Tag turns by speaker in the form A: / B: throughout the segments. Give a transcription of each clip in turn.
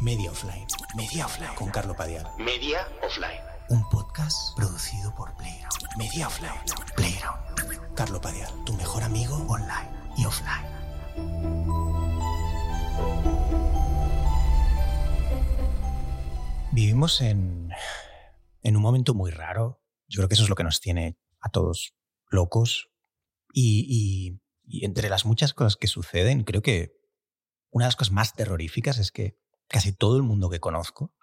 A: Media Offline. Media Offline. Con Carlo Padial.
B: Media Offline.
A: Un podcast producido por Playground. Media Offline. Playground. Carlo Padial, tu mejor amigo online y offline. Vivimos en, en un momento muy raro. Yo creo que eso es lo que nos tiene a todos locos. Y, y- y entre las muchas cosas que suceden, creo que una de las cosas más terroríficas es que casi todo el mundo que conozco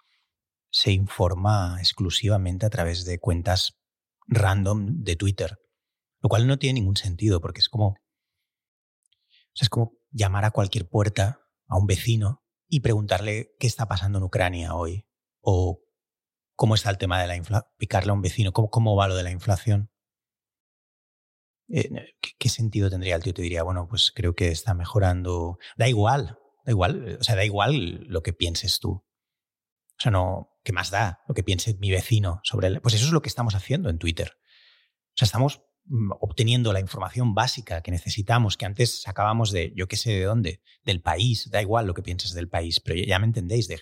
A: se informa exclusivamente a través de cuentas random de Twitter, lo cual no tiene ningún sentido porque es como, es como llamar a cualquier puerta a un vecino y preguntarle qué está pasando en Ucrania hoy o cómo está el tema de la inflación, picarle a un vecino, cómo, cómo va lo de la inflación. Eh, ¿qué, qué sentido tendría el tío? Te diría, bueno, pues creo que está mejorando. Da igual, da igual, o sea, da igual lo que pienses tú. O sea, no, ¿qué más da lo que piense mi vecino sobre él? Pues eso es lo que estamos haciendo en Twitter. O sea, estamos mm, obteniendo la información básica que necesitamos, que antes sacábamos de, yo qué sé de dónde, del país, da igual lo que pienses del país, pero ya me entendéis, de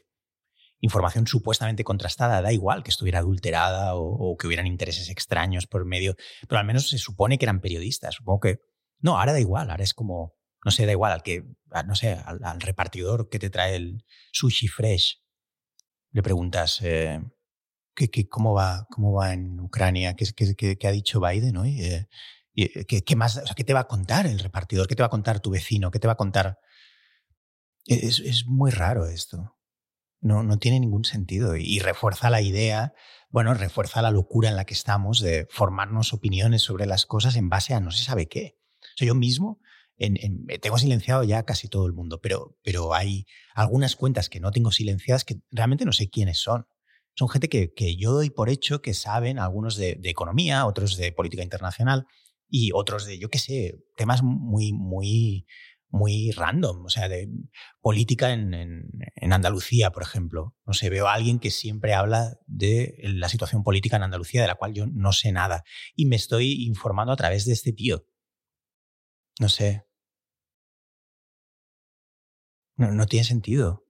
A: información supuestamente contrastada, da igual que estuviera adulterada o, o que hubieran intereses extraños por medio, pero al menos se supone que eran periodistas, supongo que... No, ahora da igual, ahora es como, no sé, da igual al que, a- no sé, al, repartidor que te trae el sushi fresh, le preguntas, eh, ¿qué, qué- cómo, va, ¿cómo va en Ucrania? ¿Qué, qué- qué- ha dicho Biden hoy? Eh, eh, ¿qué, qué más, o sea, ¿Qué te va a contar el repartidor? ¿Qué te va a contar tu vecino? ¿Qué te va a contar? Es, es muy raro esto. No, no tiene ningún sentido y, refuerza la idea, bueno, refuerza la locura en la que estamos de formarnos opiniones sobre las cosas en base a no se sabe qué. O yo mismo en- en- tengo silenciado ya casi todo el mundo, pero, pero hay algunas cuentas que no tengo silenciadas que realmente no sé quiénes son. Son gente que, que yo doy por hecho que saben, algunos de, de economía, otros de política internacional y otros de, yo qué sé, temas muy, muy, muy random, o sea, de política en, en- en Andalucía, por ejemplo. No sé, veo a alguien que siempre habla de la situación política en Andalucía, de la cual yo no sé nada, y me estoy informando a través de este tío. No sé. No, tiene sentido.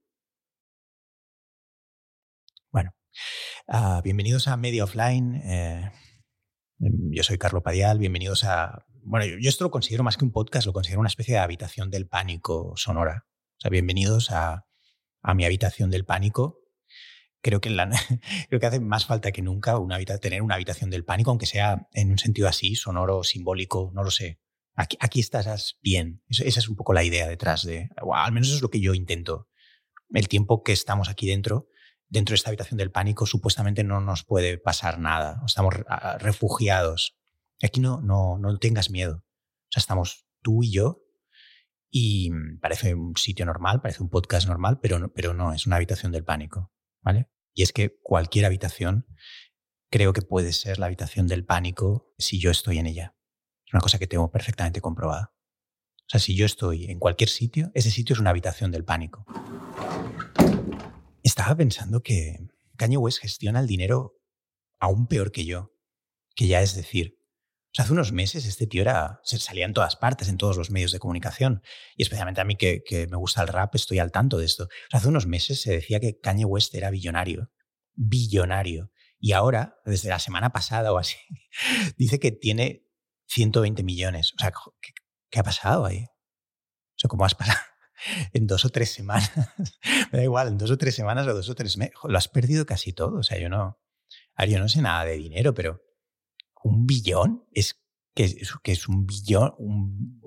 A: Bueno, ah, bienvenidos a Media Offline. eh, yo soy Carlo Padial, bienvenidos a... Bueno, yo, esto lo considero más que un podcast, lo considero una especie de habitación del pánico sonora. O sea, bienvenidos a, a mi habitación del pánico. Creo que, creo que hace más falta que nunca una tener una habitación del pánico, aunque sea en un sentido así, sonoro, simbólico, no lo sé. Aquí, estás bien. Esa es un poco la idea detrás de... al menos eso es lo que yo intento. El tiempo que estamos aquí dentro, dentro de esta habitación del pánico, supuestamente no nos puede pasar nada. Estamos refugiados. Aquí no, no, no tengas miedo. O sea, estamos tú y yo y parece un sitio normal, parece un podcast normal, pero no, pero no, es una habitación del pánico. ¿Vale? Y es que cualquier habitación creo que puede ser la habitación del pánico si yo estoy en ella. Es una cosa que tengo perfectamente comprobada. O sea, si yo estoy en cualquier sitio, ese sitio es una habitación del pánico. Estaba pensando que Kanye West gestiona el dinero aún peor que yo, que ya es decir, o sea, hace unos meses este tío era, se salía en todas partes, en todos los medios de comunicación, y especialmente a mí que, que me gusta el rap, estoy al tanto de esto. O sea, hace unos meses se decía que Kanye West era billonario, billonario, y ahora, desde la semana pasada o así, dice que tiene 120 millones. O sea, ¿qué, ha pasado ahí? O sea, ¿cómo has pasado? En dos o tres semanas, me da igual, en dos o tres semanas o dos o tres meses, lo has perdido casi todo. O sea, yo no, yo no sé nada de dinero, pero un billón es que es, que es un billón,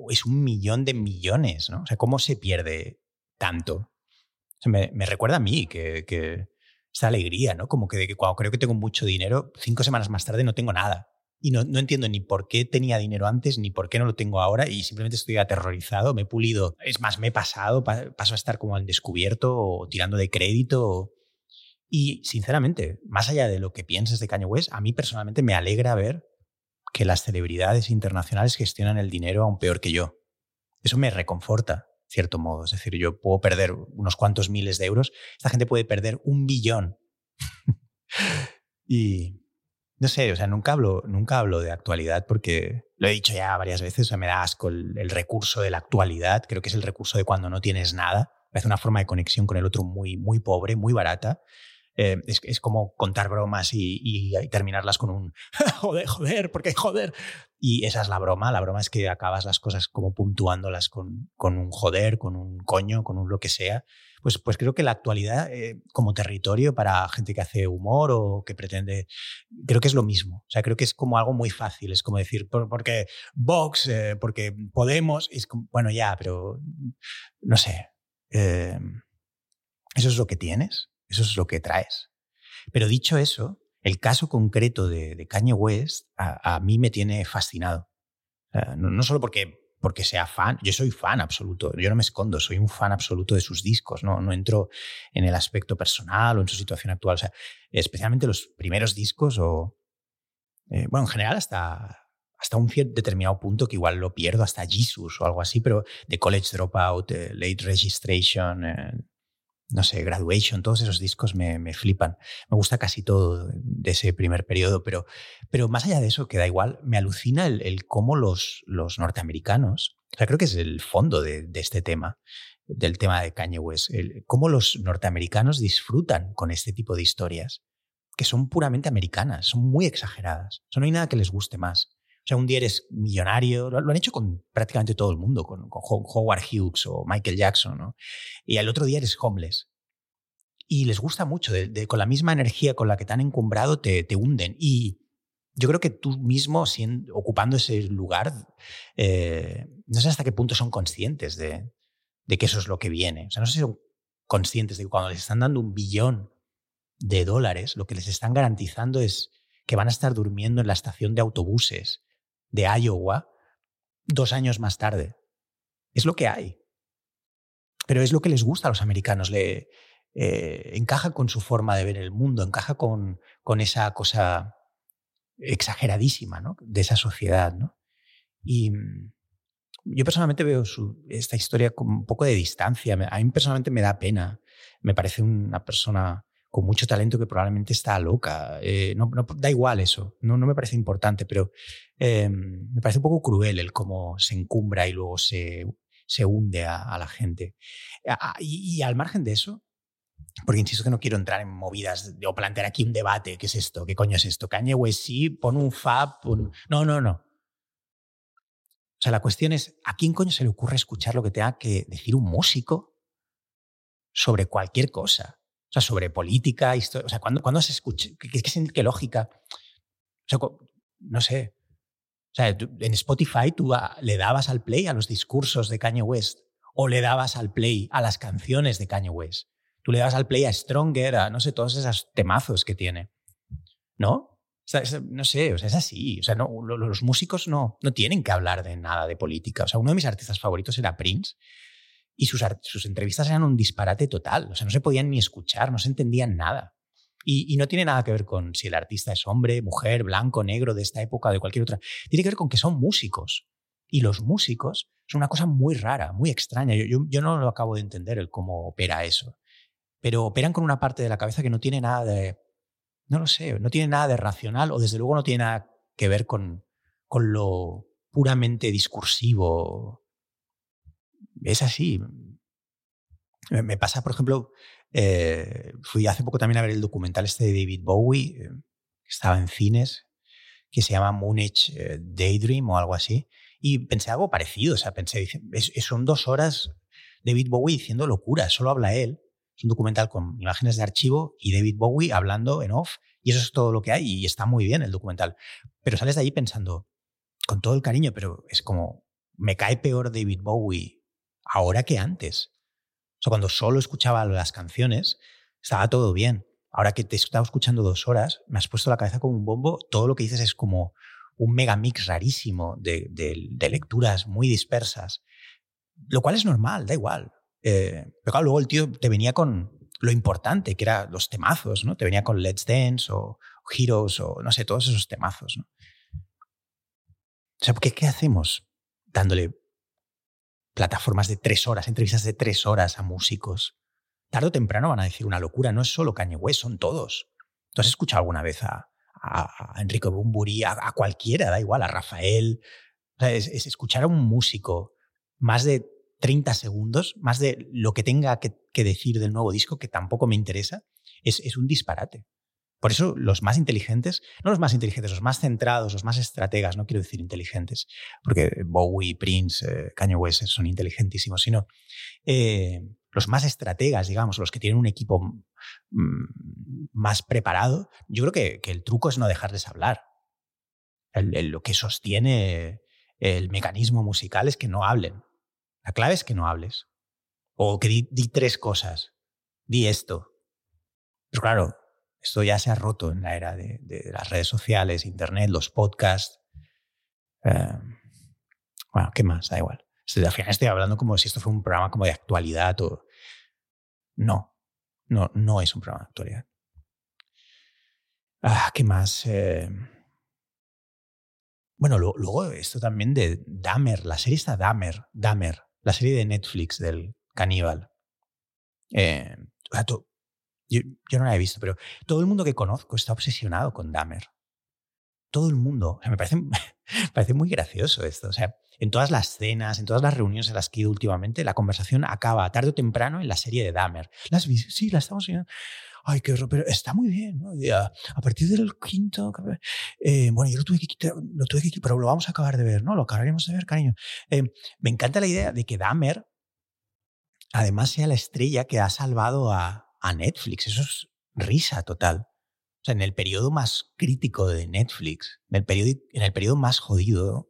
A: es un millón de millones, ¿no? O sea, ¿cómo se pierde tanto? Me, recuerda a mí que, que esta alegría, ¿no? Como que cuando creo que tengo mucho dinero, cinco semanas más tarde no tengo nada. Y no, no entiendo ni por qué tenía dinero antes, ni por qué no lo tengo ahora, y simplemente estoy aterrorizado, me he pulido. Es más, me he pasado, pa- paso a estar como al descubierto o tirando de crédito. Y sinceramente, más allá de lo que pienses de Kanye West, a mí personalmente me alegra ver que las celebridades internacionales gestionan el dinero aún peor que yo. Eso me reconforta, cierto modo. Es decir, yo puedo perder unos cuantos miles de euros, esta gente puede perder un billón. y no sé, o sea, nunca hablo, nunca hablo de actualidad porque lo he dicho ya varias veces, o me da asco el, recurso de la actualidad, creo que es el recurso de cuando no tienes nada. parece una forma de conexión con el otro muy, muy pobre, muy barata. Eh, es, como contar bromas y, terminarlas con un joder, joder, porque joder. Y esa es la broma. La broma es que acabas las cosas como puntuándolas con, con un joder, con un coño, con un lo que sea. Pues, pues creo que la actualidad eh, como territorio para gente que hace humor o que pretende, creo que es lo mismo. O sea, creo que es como algo muy fácil. Es como decir, porque Vox, eh, porque Podemos, es bueno, ya, pero no sé. eso es lo que tienes. Eso es lo que traes. Pero dicho eso, el caso concreto de, Kanye West a, mí me tiene fascinado. no, solo porque, porque sea fan, yo soy fan absoluto, yo no me escondo, soy un fan absoluto de sus discos, no, no entro en el aspecto personal o en su situación actual. O sea, especialmente los primeros discos o, eh, bueno, en general hasta, hasta un determinado punto que igual lo pierdo, hasta Jesus o algo así, pero de College Dropout, Late Registration, eh, no sé, Graduation, todos esos discos me, me, flipan. Me gusta casi todo de ese primer periodo, pero, pero más allá de eso, que da igual, me alucina el, cómo los, los norteamericanos, o sea, creo que es el fondo de, de este tema, del tema de Kanye West, cómo los norteamericanos disfrutan con este tipo de historias, que son puramente americanas, son muy exageradas. No hay nada que les guste más. O sea, un día eres millonario, lo, han hecho con prácticamente todo el mundo, con, Howard Hughes o Michael Jackson, ¿no? Y al otro día eres homeless. Y les gusta mucho, con la misma energía con la que te han encumbrado, te, te hunden. Y yo creo que tú mismo, siendo, ocupando ese lugar, eh, no sé hasta qué punto son conscientes de, de que eso es lo que viene. O sea, no sé si son conscientes de que cuando les están dando un billón de dólares, lo que les están garantizando es que van a estar durmiendo en la estación de autobuses de Iowa dos años más tarde. Es lo que hay. Pero es lo que les gusta a los americanos. Le eh, encaja con su forma de ver el mundo, encaja con, con esa cosa exageradísima ¿no? de esa sociedad. ¿no? Y mm, yo personalmente veo esta historia con un poco de distancia. A mí personalmente me da pena. Me parece una persona con mucho talento que probablemente está loca. Eh, no, da igual eso, no, no me parece importante, pero em, me parece un poco cruel el cómo se encumbra y luego se, se hunde a, la gente. y, al margen de eso, porque insisto que no quiero entrar en movidas o plantear aquí un debate, ¿qué es esto? ¿Qué coño es esto? Kanye West sí, pon un fab, no, no, no. O sea, la cuestión es, ¿a quién coño se le ocurre escuchar lo que tenga que decir un músico sobre cualquier cosa? O sea, sobre política, historia. O sea, ¿cuándo, se escucha? ¿Qué, qué, lógica? O sea, no sé. O sea, en Spotify tú le dabas al play a los discursos de Kanye West o le dabas al play a las canciones de Kanye West. Tú le dabas al play a Stronger, a no sé, todos esos temazos que tiene. ¿No? O sea, no sé, o sea, es así. O sea, no, los músicos no, no tienen que hablar de nada de política. O sea, uno de mis artistas favoritos era Prince y sus, sus entrevistas eran un disparate total. O sea, no se podían ni escuchar, no se entendían nada. Y, no tiene nada que ver con si el artista es hombre, mujer, blanco, negro, de esta época o de cualquier otra. Tiene que ver con que son músicos. Y los músicos son una cosa muy rara, muy extraña. Yo, yo, no lo acabo de entender el cómo opera eso. Pero operan con una parte de la cabeza que no tiene nada de. No lo sé, no tiene nada de racional o desde luego no tiene nada que ver con, con lo puramente discursivo es así. Me pasa, por ejemplo, eh, fui hace poco también a ver el documental este de David Bowie, eh, que estaba en cines, que se llama Moonage eh, Daydream o algo así, y pensé algo parecido, o sea, pensé, son dos horas David Bowie diciendo locura, solo habla él, es un documental con imágenes de archivo y David Bowie hablando en off, y eso es todo lo que hay, y está muy bien el documental, pero sales de ahí pensando, con todo el cariño, pero es como, me cae peor David Bowie ahora que antes. O sea, cuando solo escuchaba las canciones, estaba todo bien. Ahora que te he estado escuchando dos horas, me has puesto la cabeza como un bombo. Todo lo que dices es como un megamix rarísimo de, lecturas muy dispersas. Lo cual es normal, da igual. Eh, pero claro, luego el tío te venía con lo importante, que eran los temazos, ¿no? Te venía con Let's Dance o, Heroes o no sé, todos esos temazos, ¿no? O sea, ¿qué, ¿qué hacemos dándole plataformas de tres horas, entrevistas de tres horas a músicos. Tarde o temprano van a decir una locura, no es solo Kanye West, son todos. ¿Tú has escuchado alguna vez a, a, Enrique Bumburi, a, cualquiera, da igual, a Rafael? es, escuchar a un músico más de 30 segundos, más de lo que tenga que, decir del nuevo disco, que tampoco me interesa, es, es un disparate. Por eso los más inteligentes, no los más inteligentes, los más centrados, los más estrategas, no quiero decir inteligentes, porque Bowie, Prince, eh, Kanye son inteligentísimos, sino eh, los más estrategas, digamos, los que tienen un equipo mm, más preparado, yo creo que, el truco es no dejarles hablar. lo que sostiene el mecanismo musical es que no hablen. La clave es que no hables. O que di, di tres cosas. Di esto. Pero claro, esto ya se ha roto en la era de, las redes sociales, Internet, los podcasts. Em, bueno, ¿qué más? Da igual. Al final estoy hablando como si esto fuera un programa como de actualidad o... No, no, no es un programa de actualidad. Ah, ¿Qué más? Em, bueno, luego esto también de Dahmer, la serie está Dahmer, Dahmer, la serie de Netflix del caníbal. Eh, yo, no la he visto, pero todo el mundo que conozco está obsesionado con Dahmer. Todo el mundo. me parece, parece muy gracioso esto. O sea, en todas las cenas, en todas las reuniones en las que he ido últimamente, la conversación acaba tarde o temprano en la serie de Dahmer. ¿Las Sí, la estamos viendo. Ay, qué horror, pero está muy bien, ¿no? a, partir del quinto, eh, bueno, yo lo tuve que quitar, lo tuve que pero lo vamos a acabar de ver, ¿no? Lo acabaremos de ver, cariño. Eh, me encanta la idea de que Dahmer, además, sea la estrella que ha salvado a, a Netflix. Eso es risa total. O sea, en el periodo más crítico de Netflix, en el periodo, en el periodo más jodido,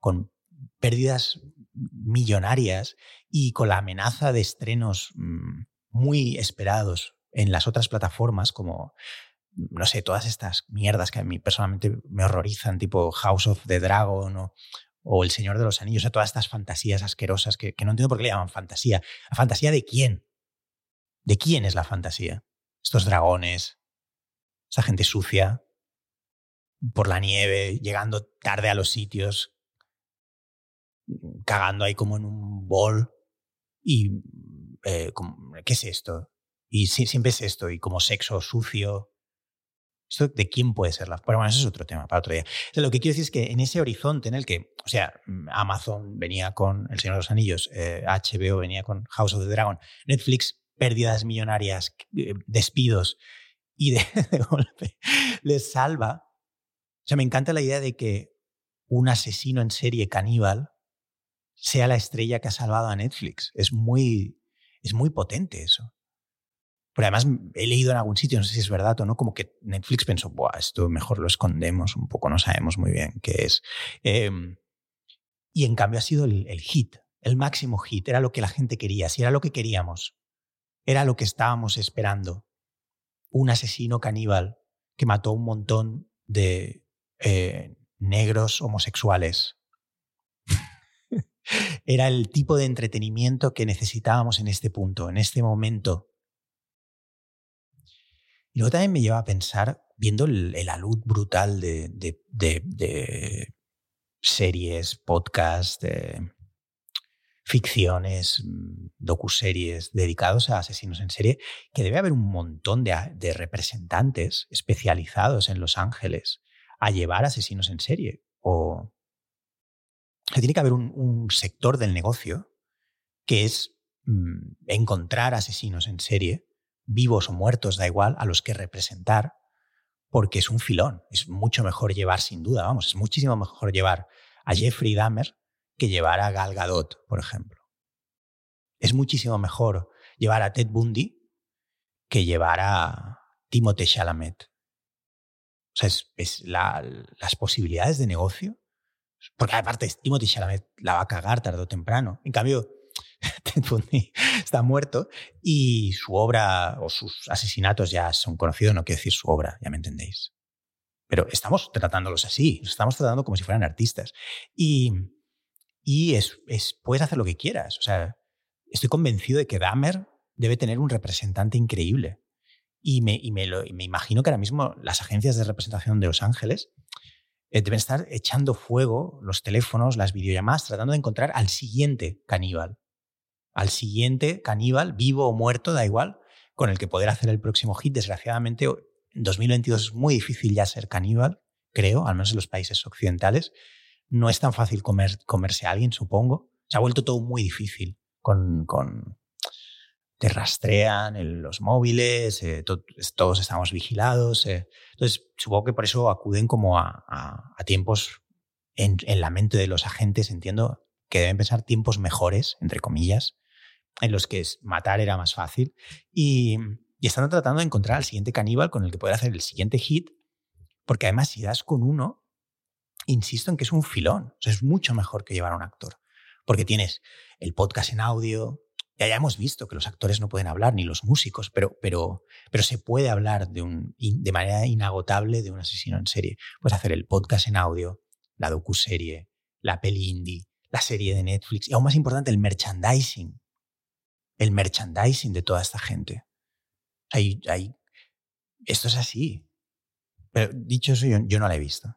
A: con, pérdidas millonarias y con la amenaza de estrenos mm, muy esperados en las otras plataformas como, no sé, todas estas mierdas que a mí personalmente me horrorizan, tipo House of the Dragon o, o El Señor de los Anillos, o todas estas fantasías asquerosas que, que, no entiendo por qué le llaman fantasía. ¿La fantasía de quién? ¿De quién es la fantasía? Estos dragones, esa gente sucia, por la nieve, llegando tarde a los sitios, cagando ahí como en un bol. Y, eh, ¿qué es esto? Y siempre es esto, y como sexo sucio. ¿Esto de quién puede ser la? Pero bueno, eso es otro tema para otro día. lo que quiero decir es que en ese horizonte en el que, o sea, Amazon venía con El Señor de los Anillos, HBO eh, venía con House of the Dragon, Netflix pérdidas millonarias, eh, despidos, y de, golpe les salva. O sea, me encanta la idea de que un asesino en serie caníbal sea la estrella que ha salvado a Netflix. Es muy, es muy potente eso. Pero además he leído en algún sitio, no sé si es verdad o no, como que Netflix pensó, Buah, esto mejor lo escondemos un poco, no sabemos muy bien qué es. Em, y en cambio ha sido el, el hit, el máximo hit, era lo que la gente quería, si era lo que queríamos era lo que estábamos esperando. Un asesino caníbal que mató un montón de eh, negros homosexuales. Era el tipo de entretenimiento que necesitábamos en este punto, en este momento. Y luego también me lleva a pensar, viendo el, alud brutal de, de series, podcasts, ficciones, docuseries dedicados a asesinos en serie, que debe haber un montón de, representantes especializados en Los Ángeles a llevar asesinos en serie. O tiene que haber un, sector del negocio que es mm, encontrar asesinos en serie, vivos o muertos, da igual, a los que representar, porque es un filón. Es mucho mejor llevar, sin duda, vamos, es muchísimo mejor llevar a Jeffrey Dahmer que llevar a Gal Gadot, por ejemplo. Es muchísimo mejor llevar a Ted Bundy que llevar a Timothée Chalamet. O sea, es, las posibilidades de negocio. Porque aparte, Timothée Chalamet la va a cagar tarde o temprano. En cambio, Ted Bundy está muerto y su obra o sus asesinatos ya son conocidos. No quiero decir su obra, ya me entendéis. Pero estamos tratándolos así, los estamos tratando como si fueran artistas. Y, y es, puedes hacer lo que quieras. O sea, estoy convencido de que Dahmer debe tener un representante increíble. Y me, me, imagino que ahora mismo las agencias de representación de Los Ángeles eh, deben estar echando fuego los teléfonos, las videollamadas, tratando de encontrar al siguiente caníbal. Al siguiente caníbal, vivo o muerto, da igual, con el que poder hacer el próximo hit. Desgraciadamente, en 2022 es muy difícil ya ser caníbal, creo, al menos en los países occidentales. No es tan fácil comer, comerse a alguien, supongo. Se ha vuelto todo muy difícil. Con, con te rastrean los móviles, eh, todos estamos vigilados. Eh. Entonces, supongo que por eso acuden como a, tiempos en, en, la mente de los agentes, entiendo que deben pensar tiempos mejores, entre comillas, en los que matar era más fácil. Y, y están tratando de encontrar al siguiente caníbal con el que poder hacer el siguiente hit, porque además si das con uno, insisto en que es un filón, es mucho mejor que llevar a un actor, porque tienes el podcast en audio, ya, hemos visto que los actores no pueden hablar, ni los músicos, pero, pero, pero se puede hablar de, un, de manera inagotable de un asesino en serie. Puedes hacer el podcast en audio, la docuserie, la peli indie, la serie de Netflix y aún más importante, el merchandising. El merchandising de toda esta gente. Hay, hay, esto es así. Pero dicho eso, yo, no la he visto.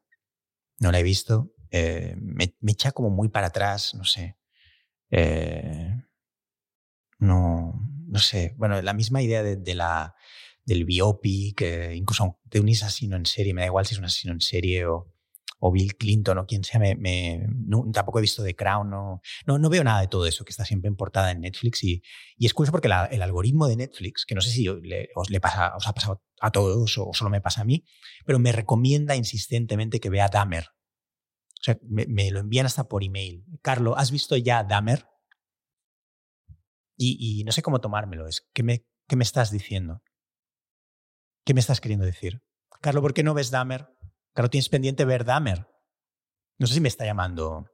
A: No la he visto. Eh, me, echa como muy para atrás, no sé. Eh, no, no sé. Bueno, la misma idea de, la, del biopic, incluso de un asesino en serie, me da igual si es un asesino en serie o, o Bill Clinton o quien sea, me, tampoco he visto The Crown, no, no, veo nada de todo eso que está siempre en portada en Netflix y, y es curioso porque el algoritmo de Netflix, que no sé si os ha pasado a todos o solo me pasa a mí, pero me recomienda insistentemente que vea Dahmer. O sea, me, lo envían hasta por email. Carlos, ¿has visto ya Dahmer? Y, no sé cómo tomármelo. Es, ¿qué, me, ¿Qué me estás diciendo? ¿Qué me estás queriendo decir? Carlos, ¿por qué no ves Dahmer? Claro, tienes pendiente ver Dahmer. No sé si me está llamando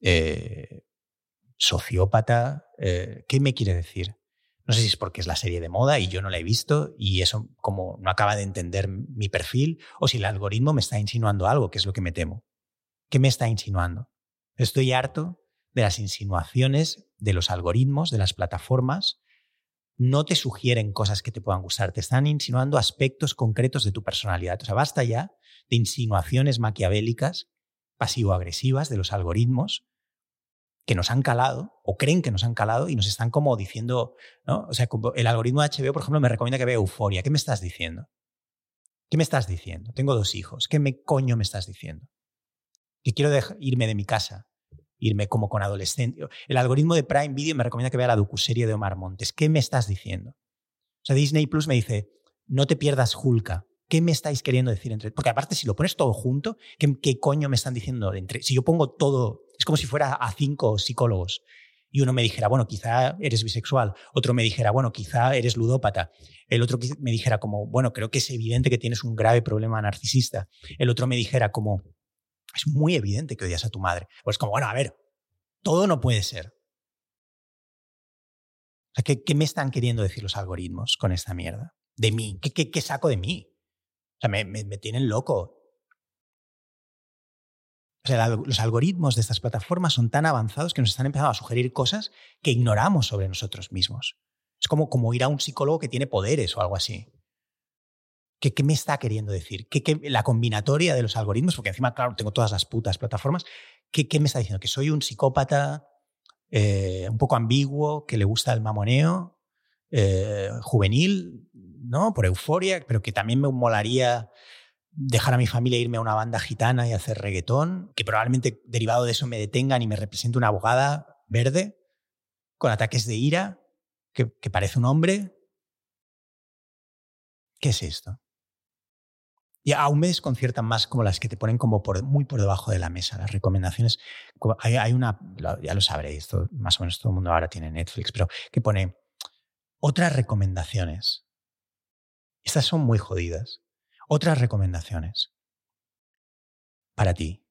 A: eh, sociópata. Eh, ¿Qué me quiere decir? No sé si es porque es la serie de moda y yo no la he visto y eso como no acaba de entender mi perfil o si el algoritmo me está insinuando algo, que es lo que me temo. ¿Qué me está insinuando? Estoy harto de las insinuaciones de los algoritmos, de las plataformas, no te sugieren cosas que te puedan gustar, te están insinuando aspectos concretos de tu personalidad. O sea, basta ya de insinuaciones maquiavélicas, pasivo-agresivas de los algoritmos que nos han calado o creen que nos han calado y nos están como diciendo, ¿no? O sea, el algoritmo de HBO, por ejemplo, me recomienda que vea Euforia. ¿Qué me estás diciendo? ¿Qué me estás diciendo? Tengo dos hijos. ¿Qué me coño me estás diciendo? Que quiero irme de mi casa irme como con adolescente. El algoritmo de Prime Video me recomienda que vea la docuserie de Omar Montes. ¿Qué me estás diciendo? O sea, Disney Plus me dice, no te pierdas Hulka. ¿Qué me estáis queriendo decir entre Porque aparte, si lo pones todo junto, ¿qué, qué coño me están diciendo? Entre si yo pongo todo, es como si fuera a cinco psicólogos y uno me dijera, bueno, quizá eres bisexual, otro me dijera, bueno, quizá eres ludópata, el otro me dijera como, bueno, creo que es evidente que tienes un grave problema narcisista, el otro me dijera como, es muy evidente que odias a tu madre. Pues como, bueno, a ver, todo no puede ser. O sea, ¿qué, me están queriendo decir los algoritmos con esta mierda? De mí. ¿Qué, qué, saco de mí? O sea, me, tienen loco. O sea, los algoritmos de estas plataformas son tan avanzados que nos están empezando a sugerir cosas que ignoramos sobre nosotros mismos. Es como, como ir a un psicólogo que tiene poderes o algo así. ¿Qué, me está queriendo decir? ¿Qué, la combinatoria de los algoritmos, porque encima, claro, tengo todas las putas plataformas, ¿qué, me está diciendo? ¿Que soy un psicópata eh, un poco ambiguo, que le gusta el mamoneo, eh, juvenil, ¿no? Por euforia, pero que también me molaría dejar a mi familia e irme a una banda gitana y hacer reggaetón, que probablemente derivado de eso me detengan y me represente una abogada verde con ataques de ira, que parece un hombre. ¿Qué es esto? Y aún me desconciertan más como las que te ponen como por, muy por debajo de la mesa. Las recomendaciones, hay, una, ya lo sabréis, más o menos todo el mundo ahora tiene Netflix, pero que pone otras recomendaciones. Estas son muy jodidas. Otras recomendaciones. Para ti.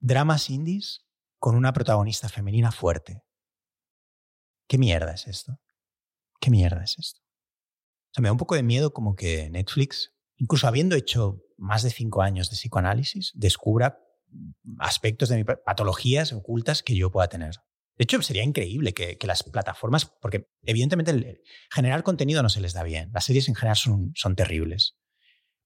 A: Dramas indies con una protagonista femenina fuerte. ¿Qué mierda es esto? ¿Qué mierda es esto? O sea, me da un poco de miedo como que Netflix incluso habiendo hecho más de cinco años de psicoanálisis, descubra aspectos de mi patologías ocultas que yo pueda tener. De hecho, sería increíble que, las plataformas, porque evidentemente generar contenido no se les da bien, las series en general son, son terribles,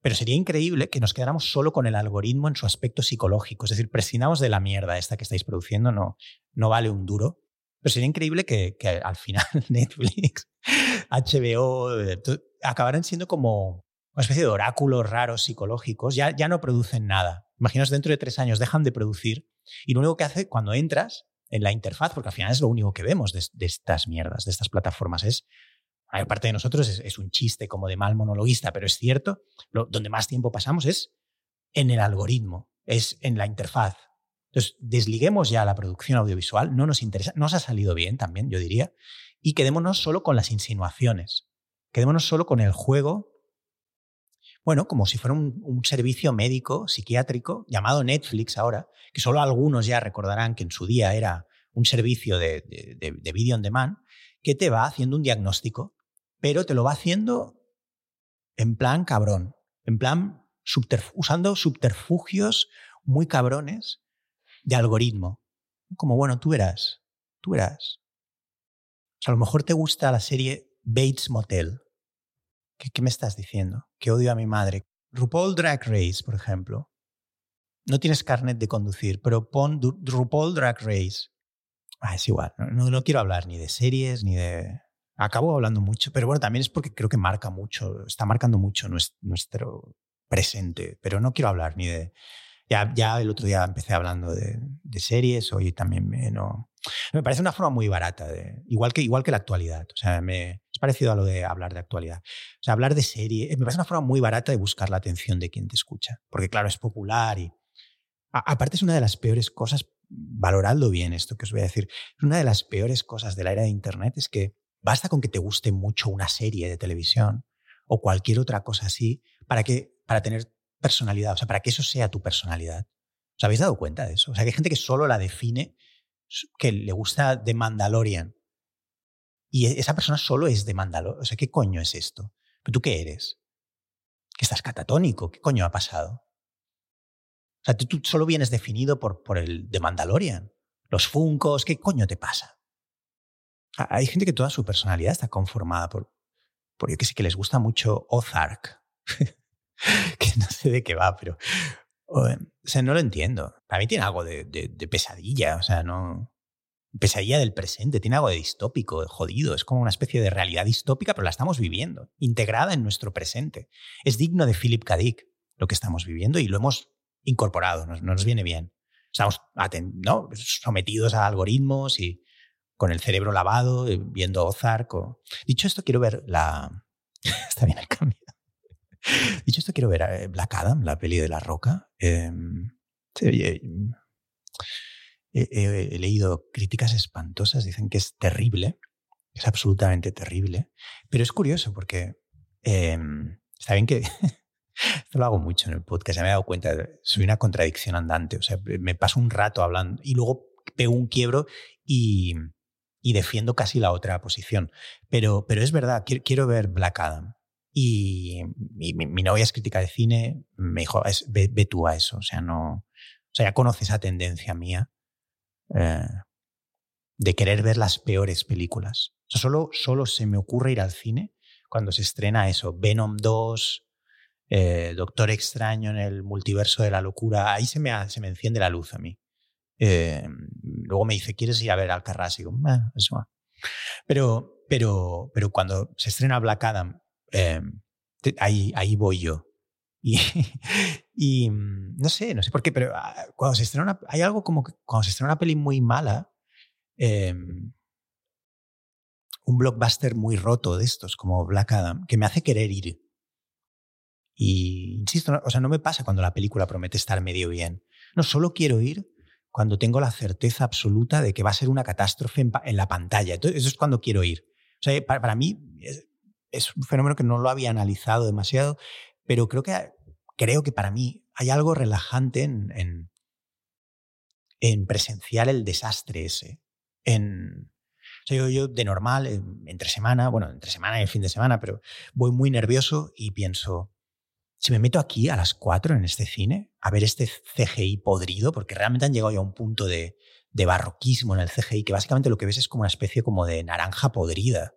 A: pero sería increíble que nos quedáramos solo con el algoritmo en su aspecto psicológico, es decir, prescinamos de la mierda esta que estáis produciendo, no, no vale un duro, pero sería increíble que, que al final Netflix, HBO, eh, acabaran siendo como una especie de oráculos raros psicológicos, ya, ya no producen nada. Imaginaos, dentro de tres años dejan de producir y lo único que hace cuando entras en la interfaz, porque al final es lo único que vemos de, estas mierdas, de estas plataformas. Es, a parte de nosotros es, un chiste como de mal monologuista, pero es cierto, lo, donde más tiempo pasamos es en el algoritmo, es en la interfaz. Entonces, desliguemos ya la producción audiovisual, no nos interesa, nos ha salido bien también, yo diría, y quedémonos solo con las insinuaciones, quedémonos solo con el juego bueno, como si fuera un, servicio médico, psiquiátrico, llamado Netflix ahora, que solo algunos ya recordarán que en su día era un servicio de, de, video on demand, que te va haciendo un diagnóstico, pero te lo va haciendo en plan cabrón, en plan usando subterfugios muy cabrones de algoritmo. Como, bueno, tú verás, tú verás. O sea, a lo mejor te gusta la serie Bates Motel. ¿Qué, me estás diciendo? Que odio a mi madre. RuPaul Drag Race, por ejemplo. No tienes carnet de conducir, pero pon RuPaul Drag Race. Ah, es igual. No, no, quiero hablar ni de series ni de. Acabo hablando mucho, pero bueno, también es porque creo que marca mucho, está marcando mucho nuestro presente, pero no quiero hablar ni de ya, ya el otro día empecé hablando de, series, hoy también me, no, me parece una forma muy barata, de, igual, que, igual que la actualidad. O sea, me, parecido a lo de hablar de actualidad. O sea, hablar de serie, me parece una forma muy barata de buscar la atención de quien te escucha. Porque claro, es popular y... aparte es una de las peores cosas, valoradlo bien esto que os voy a decir, una de las peores cosas de la era de Internet es que basta con que te guste mucho una serie de televisión o cualquier otra cosa así para, que, para tener personalidad, o sea, para que eso sea tu personalidad. ¿Os habéis dado cuenta de eso? O sea, que hay gente que solo la define, que le gusta The Mandalorian. Y e, esa persona solo es de Mandalorian. O sea, ¿qué coño es esto? ¿Pero tú qué eres? Que estás catatónico. ¿Qué coño ha pasado? O sea, tú, solo vienes definido por, por el de Mandalorian. Los funcos, ¿qué coño te pasa? Hay gente que toda su personalidad está conformada por, por yo que sé, que les gusta mucho Ozark. que no sé de qué va, pero. O sea, no lo entiendo. Para mí tiene algo de, pesadilla, o sea, no. Pesadilla del presente, tiene algo de distópico, jodido. Es como una especie de realidad distópica, pero la estamos viviendo, integrada en nuestro presente. Es digno de Philip K. Dick lo que estamos viviendo y lo hemos incorporado, nos, nos viene bien. Estamos ¿no? sometidos a algoritmos y con el cerebro lavado, eh, viendo Ozark. Dicho esto, quiero ver la. Está bien el cambio. Dicho esto, quiero ver eh, Black Adam, la peli de La Roca. Em, he, leído críticas espantosas, dicen que es terrible, es absolutamente terrible, pero es curioso porque em, está bien que esto lo hago mucho en el podcast, ya me he dado cuenta, soy una contradicción andante, o sea, me paso un rato hablando y luego pego un quiebro y, y defiendo casi la otra posición, pero, pero es verdad, quiero ver Black Adam. Y, mi, novia es crítica de cine, me dijo, es, ve, tú a eso, o sea, no, o sea, ya conoce esa tendencia mía eh, de querer ver las peores películas. Solo, solo se me ocurre ir al cine cuando se estrena eso, Venom 2, eh, Doctor Extraño en el multiverso de la locura, ahí se me, se me enciende la luz a mí. Eh, luego me dice, ¿quieres ir a ver Alcarrás? Y digo, eso Pero, pero, pero cuando se estrena Black Adam ahí, ahí voy yo. Y, mm, no sé, no sé por qué, pero ah, cuando se estrena una, hay algo como que cuando se estrena una peli muy mala, em, un blockbuster muy roto de estos, como Black Adam, que me hace querer ir. Y insisto, no, o sea, no me pasa cuando la película promete estar medio bien. No, solo quiero ir cuando tengo la certeza absoluta de que va a ser una catástrofe en, la pantalla. Entonces, eso es cuando quiero ir. O sea, para, para mí, es un fenómeno que no lo había analizado demasiado, pero creo que, creo que para mí hay algo relajante en, en, presenciar el desastre ese. En, yo, de normal, entre semana, bueno, entre semana y el fin de semana, pero voy muy nervioso y pienso, si me meto aquí a las 4 en este cine a ver este CGI podrido, porque realmente han llegado ya a un punto de, de barroquismo en el CGI, que básicamente lo que ves es como una especie como de naranja podrida.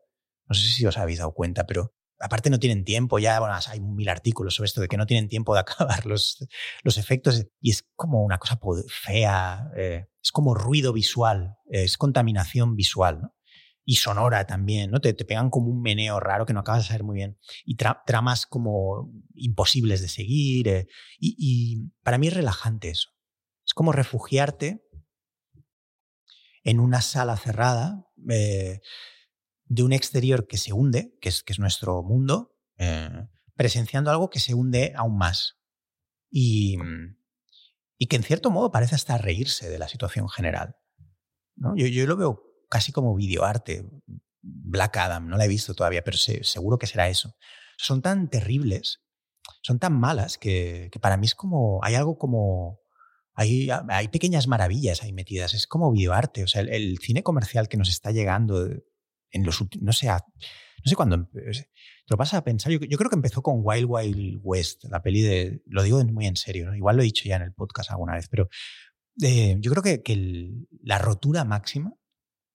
A: No sé si os habéis dado cuenta, pero aparte no tienen tiempo, ya bueno, hay mil artículos sobre esto de que no tienen tiempo de acabar los, los efectos y es como una cosa fea, eh, es como ruido visual, es contaminación visual ¿no? y sonora también, ¿no? Te, te, pegan como un meneo raro que no acabas de saber muy bien y tramas como imposibles de seguir eh, y, y para mí es relajante eso. Es como refugiarte en una sala cerrada eh, de un exterior que se hunde, que es, que es nuestro mundo, eh, presenciando algo que se hunde aún más. Y, y, que en cierto modo parece hasta reírse de la situación general. ¿no? Yo, yo, lo veo casi como videoarte. Black Adam, no la he visto todavía, pero seguro que será eso. Son tan terribles, son tan malas, que, que para mí es como, hay algo como, hay, hay, pequeñas maravillas ahí metidas. Es como videoarte. O sea, el, cine comercial que nos está llegando en los no sé, no sé cuándo. Te lo pasas a pensar. Yo, yo, creo que empezó con Wild Wild West, la peli de. Lo digo muy en serio, ¿no? igual lo he dicho ya en el podcast alguna vez, pero eh, yo creo que, que el, la rotura máxima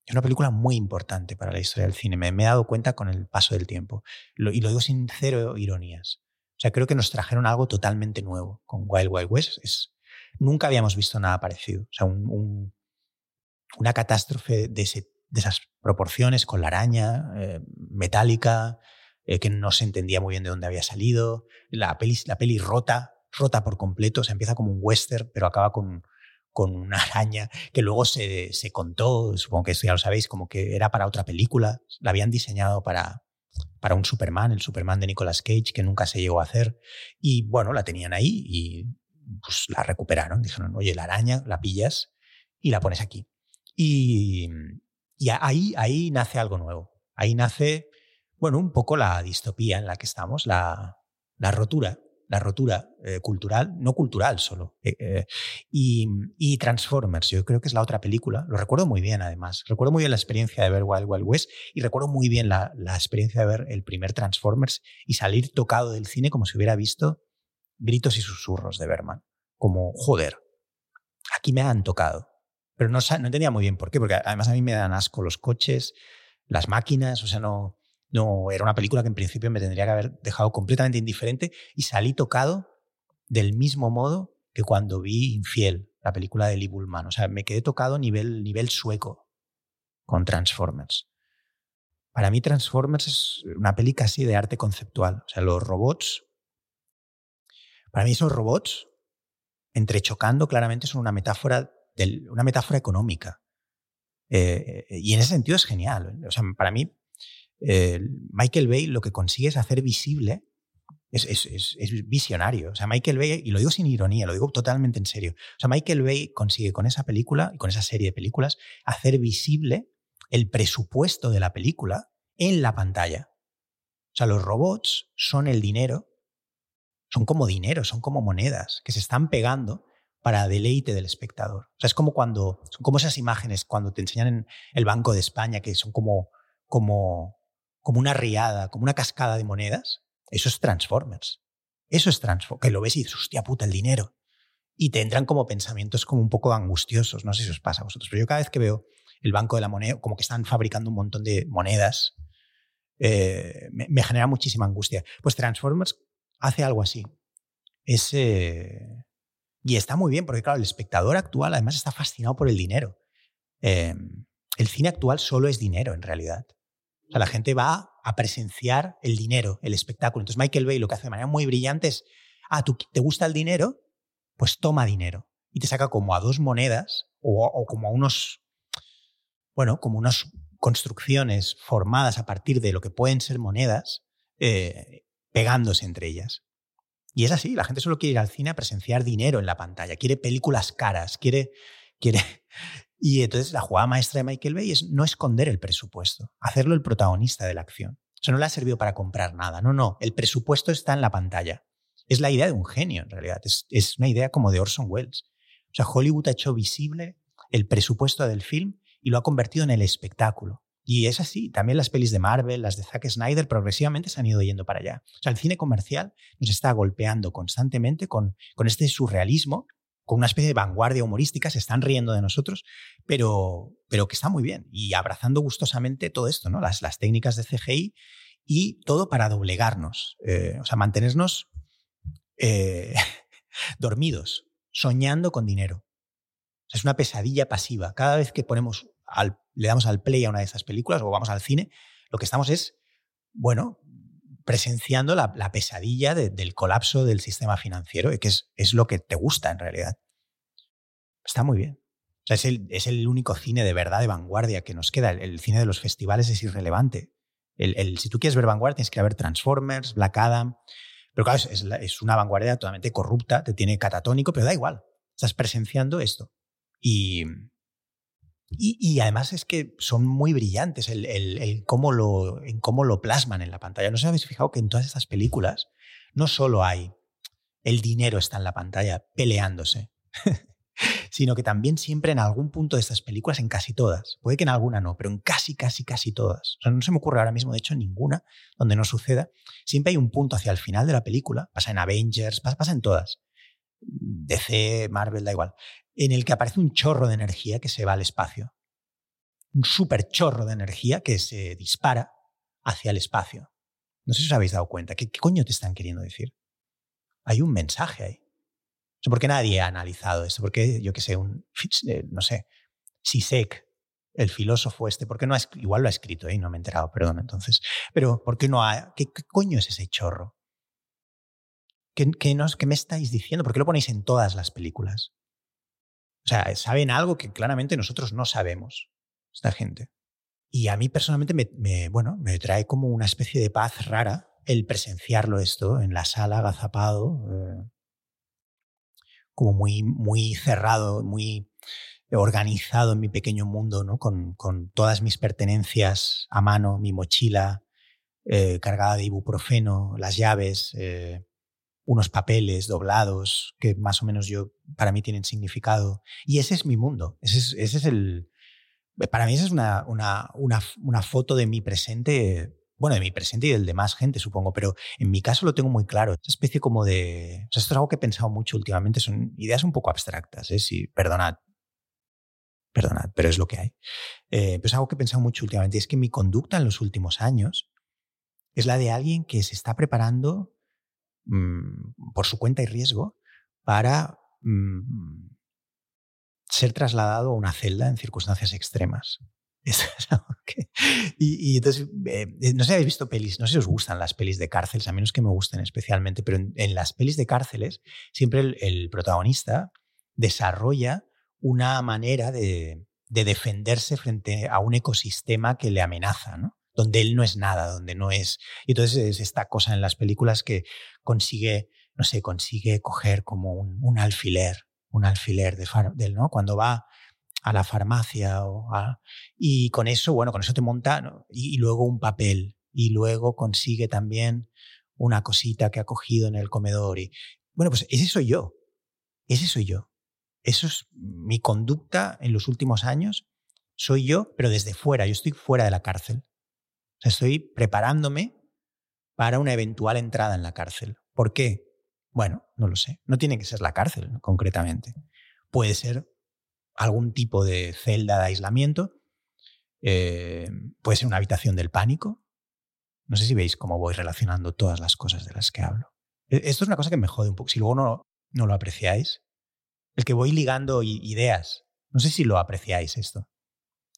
A: es una película muy importante para la historia del cine. Me, me he dado cuenta con el paso del tiempo. Lo, y lo digo sin cero ironías. O sea, creo que nos trajeron algo totalmente nuevo con Wild Wild West. Es, nunca habíamos visto nada parecido. O sea, un, un, una catástrofe de, ese, de, esas proporciones con la araña eh, metálica, eh, que no se entendía muy bien de dónde había salido. La peli, la peli rota, rota por completo. O sea, empieza como un western, pero acaba con, con una araña que luego se, se, contó, supongo que esto ya lo sabéis, como que era para otra película. La habían diseñado para, para un Superman, el Superman de Nicolas Cage, que nunca se llegó a hacer. Y bueno, la tenían ahí y pues la recuperaron. Dijeron, oye, la araña la pillas y la pones aquí. Y, y ahí, ahí nace algo nuevo. Ahí nace, bueno, un poco la distopía en la que estamos, la, la rotura la rotura eh, cultural, no cultural solo. Eh, eh, y, y, Transformers, yo creo que es la otra película. Lo recuerdo muy bien, además. Recuerdo muy bien la experiencia de ver Wild Wild West y recuerdo muy bien la, la experiencia de ver el primer Transformers y salir tocado del cine como si hubiera visto gritos y susurros de Berman. Como, joder, aquí me han tocado. Pero no, no entendía muy bien por qué, porque además a mí me dan asco los coches, las máquinas, o sea, no, no, era una película que en principio me tendría que haber dejado completamente indiferente y salí tocado del mismo modo que cuando vi Infiel, la película de Lee Bullman. O sea, me quedé tocado nivel, nivel sueco con Transformers. Para mí Transformers es una peli casi de arte conceptual. O sea, los robots, para mí esos robots, entrechocando claramente, son una metáfora, una metáfora económica. Eh, y en ese sentido es genial. O sea, para mí eh, Michael Bay lo que consigue es hacer visible, es, es, es, visionario. O sea, Michael Bay, y lo digo sin ironía, lo digo totalmente en serio. O sea, Michael Bay consigue con esa película y con esa serie de películas hacer visible el presupuesto de la película en la pantalla. O sea, los robots son el dinero, son como dinero, son como monedas que se están pegando para deleite del espectador. O sea, es como cuando, son como esas imágenes cuando te enseñan en el Banco de España que son como, como como una riada, como una cascada de monedas, eso es Transformers. Eso es Transformers. Que lo ves y dices, hostia puta, el dinero. Y te entran como pensamientos como un poco angustiosos. No sé si os pasa a vosotros, pero yo cada vez que veo el Banco de la Moneda, como que están fabricando un montón de monedas, eh, me, genera muchísima angustia. Pues Transformers hace algo así. Es, eh, y está muy bien, porque claro, el espectador actual además está fascinado por el dinero. Eh, el cine actual solo es dinero en realidad sea, la gente va a presenciar el dinero, el espectáculo. Entonces Michael Bay lo que hace de manera muy brillante es, ah, ¿tú te gusta el dinero? Pues toma dinero. Y te saca como a dos monedas o, o como a unos, bueno, como unas construcciones formadas a partir de lo que pueden ser monedas, eh, pegándose entre ellas. Y es así, la gente solo quiere ir al cine a presenciar dinero en la pantalla, quiere películas caras, quiere, quiere, y entonces la jugada maestra de Michael Bay es no esconder el presupuesto, hacerlo el protagonista de la acción. O sea, no le ha servido para comprar nada. No, no, el presupuesto está en la pantalla. Es la idea de un genio, en realidad. Es, es una idea como de Orson Welles. O sea, Hollywood ha hecho visible el presupuesto del film y lo ha convertido en el espectáculo. Y es así, también las pelis de Marvel, las de Zack Snyder, progresivamente se han ido yendo para allá. O sea, el cine comercial nos está golpeando constantemente con, con este surrealismo con una especie de vanguardia humorística, se están riendo de nosotros, pero, pero que está muy bien y abrazando gustosamente todo esto, ¿no? las, las técnicas de CGI y todo para doblegarnos, eh, o sea, mantenernos eh, dormidos, soñando con dinero. es una pesadilla pasiva. Cada vez que ponemos al, le damos al play a una de esas películas o vamos al cine, lo que estamos es, bueno, presenciando la, la pesadilla de, del colapso del sistema financiero, que es, es lo que te gusta en realidad. Está muy bien. O sea, es el, es el único cine de verdad de vanguardia que nos queda. El, cine de los festivales es irrelevante. El, si tú quieres ver vanguardia, tienes que ir a ver Transformers, Black Adam. Pero claro, es, es, una vanguardia totalmente corrupta, te tiene catatónico, pero da igual. Estás presenciando esto. Y, y, además es que son muy brillantes el, el, cómo lo, en cómo lo plasman en la pantalla. No sé si habéis fijado que en todas estas películas no solo hay el dinero está en la pantalla peleándose, sino que también siempre en algún punto de estas películas, en casi todas, puede que en alguna no, pero en casi, casi, casi todas, o sea, no se me ocurre ahora mismo, de hecho, ninguna donde no suceda, siempre hay un punto hacia el final de la película, pasa en Avengers, pasa en todas, DC, Marvel, da igual, en el que aparece un chorro de energía que se va al espacio. Un súper chorro de energía que se dispara hacia el espacio. No sé si os habéis dado cuenta. ¿Qué, coño te están queriendo decir? Hay un mensaje ahí. Sé por qué nadie ha analizado esto. Porque yo que sé, un, eh, no sé, Sisek, el filósofo este, ¿por qué no ha, igual lo ha escrito, ¿eh? no me he enterado, perdón, entonces. Pero, ¿por qué no ha, qué, coño es ese chorro? ¿Qué, qué, ¿Qué me estáis diciendo? ¿Por qué lo ponéis en todas las películas? O sea, saben algo que claramente nosotros no sabemos, esta gente. Y a mí personalmente me, bueno, me trae como una especie de paz rara el presenciarlo esto en la sala agazapado, eh, como muy, muy cerrado, muy organizado en mi pequeño mundo, ¿no? con, con todas mis pertenencias a mano, mi mochila eh, cargada de ibuprofeno, las llaves, eh, unos papeles doblados que más o menos yo para mí tienen significado. Y ese es mi mundo. Ese es, ese es el. Para mí, esa es una, una, una, una, foto de mi presente. Bueno, de mi presente y del de más gente, supongo, pero en mi caso lo tengo muy claro. Esa especie como de. O sea, esto es algo que he pensado mucho últimamente. Son ideas un poco abstractas, ¿eh? Si, perdonad. Perdonad, pero es lo que hay. Eh, pero es algo que he pensado mucho últimamente. Y es que mi conducta en los últimos años es la de alguien que se está preparando Mm, por su cuenta y riesgo para mm, ser trasladado a una celda en circunstancias extremas. y, entonces, eh, eh, no sé si habéis visto pelis, no sé si os gustan las pelis de cárceles, a menos que me gusten especialmente, pero en, las pelis de cárceles siempre el, protagonista desarrolla una manera de, de, defenderse frente a un ecosistema que le amenaza, ¿no? Donde él no es nada, donde no es... Y entonces es esta cosa en las películas que consigue, no sé, consigue coger como un, alfiler, un alfiler de, él, ¿no? Cuando va a la farmacia o y con eso, bueno, con eso te monta y, luego un papel y luego consigue también una cosita que ha cogido en el comedor y bueno, pues ese soy yo. Ese soy yo. Eso es mi conducta en los últimos años. Soy yo, pero desde fuera. Yo estoy fuera de la cárcel estoy preparándome para una eventual entrada en la cárcel. ¿Por qué? Bueno, no lo sé. No tiene que ser la cárcel, concretamente. Puede ser algún tipo de celda de aislamiento. Eh, puede ser una habitación del pánico. No sé si veis cómo voy relacionando todas las cosas de las que hablo. E, esto es una cosa que me jode un poco. Si luego no, no lo apreciáis, el que voy ligando ideas. No sé si lo apreciáis esto.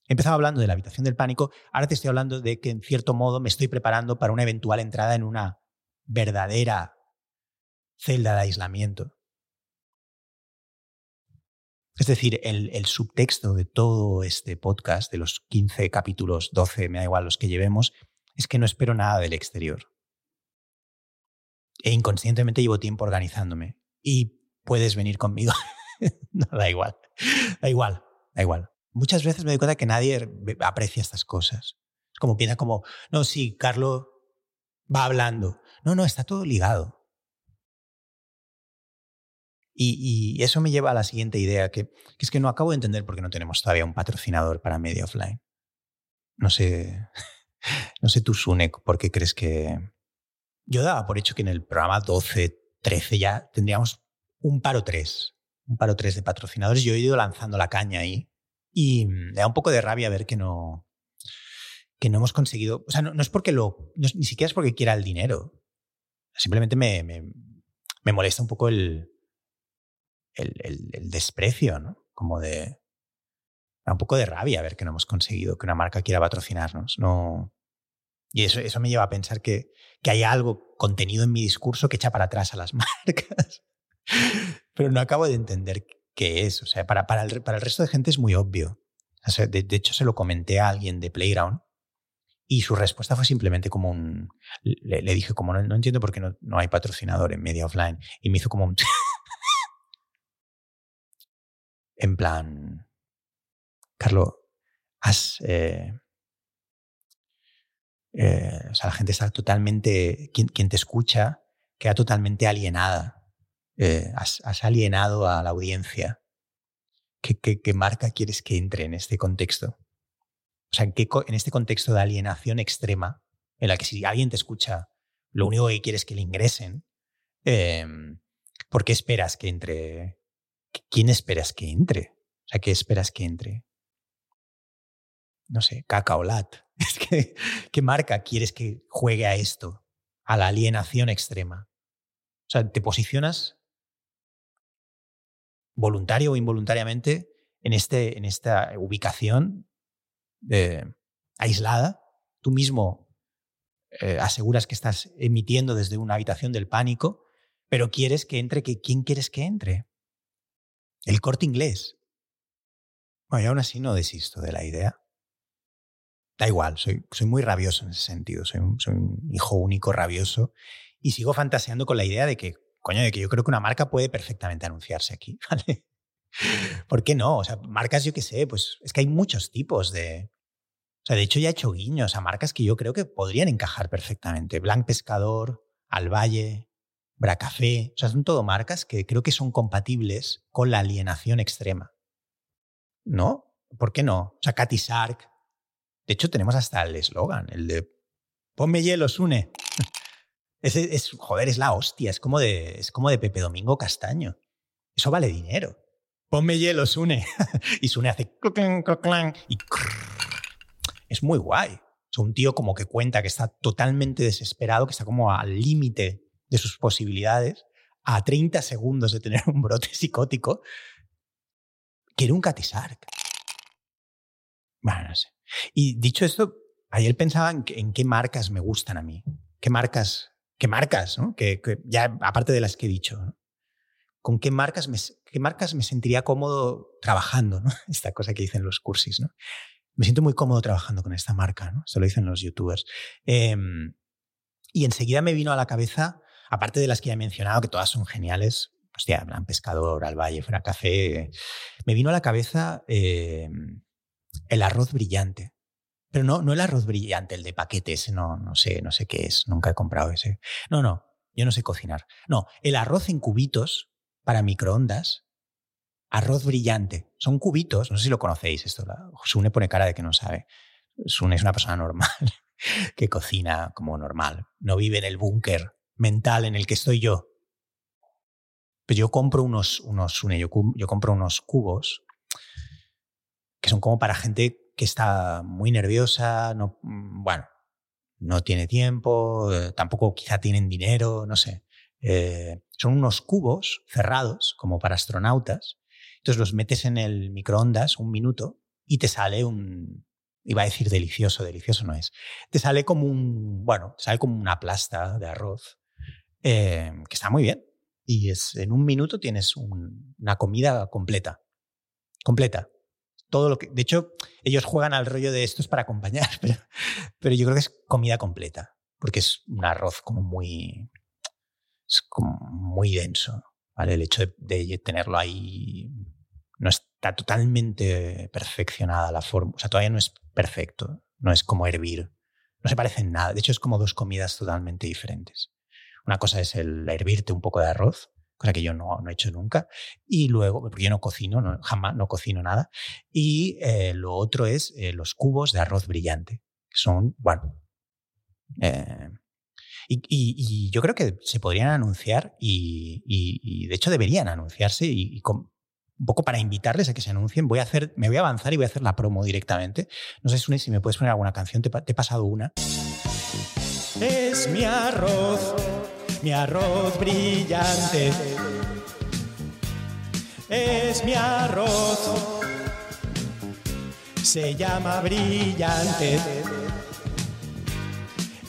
A: He empezado hablando de la habitación del pánico, ahora te estoy hablando de que en cierto modo me estoy preparando para una eventual entrada en una verdadera celda de aislamiento. Es decir, el, subtexto de todo este podcast, de los 15 capítulos, 12, me da igual los que llevemos, es que no espero nada del exterior. E inconscientemente llevo tiempo organizándome. Y puedes venir conmigo. da igual. Da igual, da igual muchas veces me doy cuenta que nadie aprecia estas cosas. Es como piensa como, no, sí, Carlos va hablando. No, no, está todo ligado. Y, eso me lleva a la siguiente idea, que, es que no acabo de entender por qué no tenemos todavía un patrocinador para media offline. No sé, no sé tú, Sunek, por qué crees que... Yo daba por hecho que en el programa 12, 13 ya tendríamos un paro 3, un paro 3 de patrocinadores. Yo he ido lanzando la caña ahí y me da un poco de rabia ver que no, que no hemos conseguido. O sea, no, es porque lo. ni siquiera es porque quiera el dinero. Simplemente me, me, molesta un poco el, el, el, desprecio, ¿no? Como de. Da un poco de rabia ver que no hemos conseguido que una marca quiera patrocinarnos. No. Y eso, eso me lleva a pensar que, que hay algo contenido en mi discurso que echa para atrás a las marcas. Pero no acabo de entender qué es. O sea, para, para, el, para el resto de gente es muy obvio. de, hecho, se lo comenté a alguien de Playground y su respuesta fue simplemente como un... Le, dije, como no, entiendo por qué no, no, hay patrocinador en media offline. Y me hizo como un... en plan... Carlos, has... Eh, eh, o sea, la gente está totalmente... Quien, quien te escucha queda totalmente alienada eh, has, alienado a la audiencia. ¿Qué, ¿Qué, marca quieres que entre en este contexto? O sea, ¿en, este contexto de alienación extrema, en la que si alguien te escucha, lo único que quieres es que le ingresen, em, ¿por qué esperas que entre? ¿Quién esperas que entre? O sea, ¿qué esperas que entre? No sé, cacaolat. Que, ¿qué marca quieres que juegue a esto? A la alienación extrema. O sea, te posicionas voluntario o involuntariamente en, este, en esta ubicación aislada. Tú mismo eh, aseguras que estás emitiendo desde una habitación del pánico, pero quieres que entre, que, ¿quién quieres que entre? El corte inglés. Bueno, y aún así no desisto de la idea. Da igual, soy, soy muy rabioso en ese sentido, soy soy un hijo único rabioso y sigo fantaseando con la idea de que coño, de que yo creo que una marca puede perfectamente anunciarse aquí, ¿vale? ¿Por qué no? O sea, marcas, yo qué sé, pues es que hay muchos tipos de... O sea, de hecho ya he hecho guiños a marcas que yo creo que podrían encajar perfectamente. Blanc Pescador, Alvalle, Bracafé. O sea, son todo marcas que creo que son compatibles con la alienación extrema. ¿No? ¿Por qué no? O sea, Katy Sark. De hecho, tenemos hasta el eslogan, el de Ponme hielo, Sune. Es, joder, es la hostia. Es como, de, es como de Pepe Domingo Castaño. Eso vale dinero. Ponme hielo, Sune. y Sune hace y es muy guay. Es un tío como que cuenta que está totalmente desesperado, que está como al límite de sus posibilidades, a 30 segundos de tener un brote psicótico. Quiere un catisarc. Bueno, no sé. Y dicho esto, ayer pensaba en, en qué marcas me gustan a mí. ¿Qué marcas qué marcas, ¿no? que, ya aparte de las que he dicho, con qué marcas me, qué marcas me sentiría cómodo trabajando, ¿no? esta cosa que dicen los cursis. ¿no? Me siento muy cómodo trabajando con esta marca, ¿no? esto lo dicen los youtubers. Em, y enseguida me vino a la cabeza, aparte de las que ya he mencionado, que todas son geniales, hostia, Pescador, Al Valle, Fuera Café, me vino a la cabeza em, el arroz brillante. Pero no, no el arroz brillante, el de paquete, ese no, no sé, no sé qué es, nunca he comprado ese. No, no, yo no sé cocinar. No, el arroz en cubitos para microondas, arroz brillante. Son cubitos, no sé si lo conocéis esto. Sune pone cara de que no sabe. Sune es una persona normal, que cocina como normal. No vive en el búnker mental en el que estoy yo. Pero yo compro unos, unos Sune, yo, yo compro unos cubos que son como para gente que está muy nerviosa, no, mm, bueno, no tiene tiempo, eh, tampoco quizá tienen dinero, no sé. Eh, son unos cubos cerrados, como para astronautas. Entonces los metes en el microondas un minuto y te sale un, iba a decir delicioso, delicioso no es. Te sale como un, bueno, sale como una plasta de arroz, eh, que está muy bien. Y es, en un minuto tienes una comida completa. Completa todo lo que. De hecho, ellos juegan al rollo de esto es para acompañar, pero, pero yo creo que es comida completa, porque es un arroz como muy. Muy denso. ¿vale? El hecho de, tenerlo ahí no está totalmente perfeccionada la forma. O sea, todavía no es perfecto. No es como hervir. No se parecen nada. De hecho, es como dos comidas totalmente diferentes. Una cosa es el hervirte un poco de arroz cosa que yo no, he hecho nunca. Y luego, porque yo no cocino, no, jamás no cocino nada. Y eh, lo otro es eh, los cubos de arroz brillante, son, bueno. Eh, y, yo creo que se podrían anunciar y, y de hecho deberían anunciarse y, un poco para invitarles a que se anuncien, voy a hacer, me voy a avanzar y voy a hacer la promo directamente. No sé, Sune, si me puedes poner alguna canción, te, te he pasado una. Es mi arroz mi arroz brillante. Es mi arroz, se llama brillante.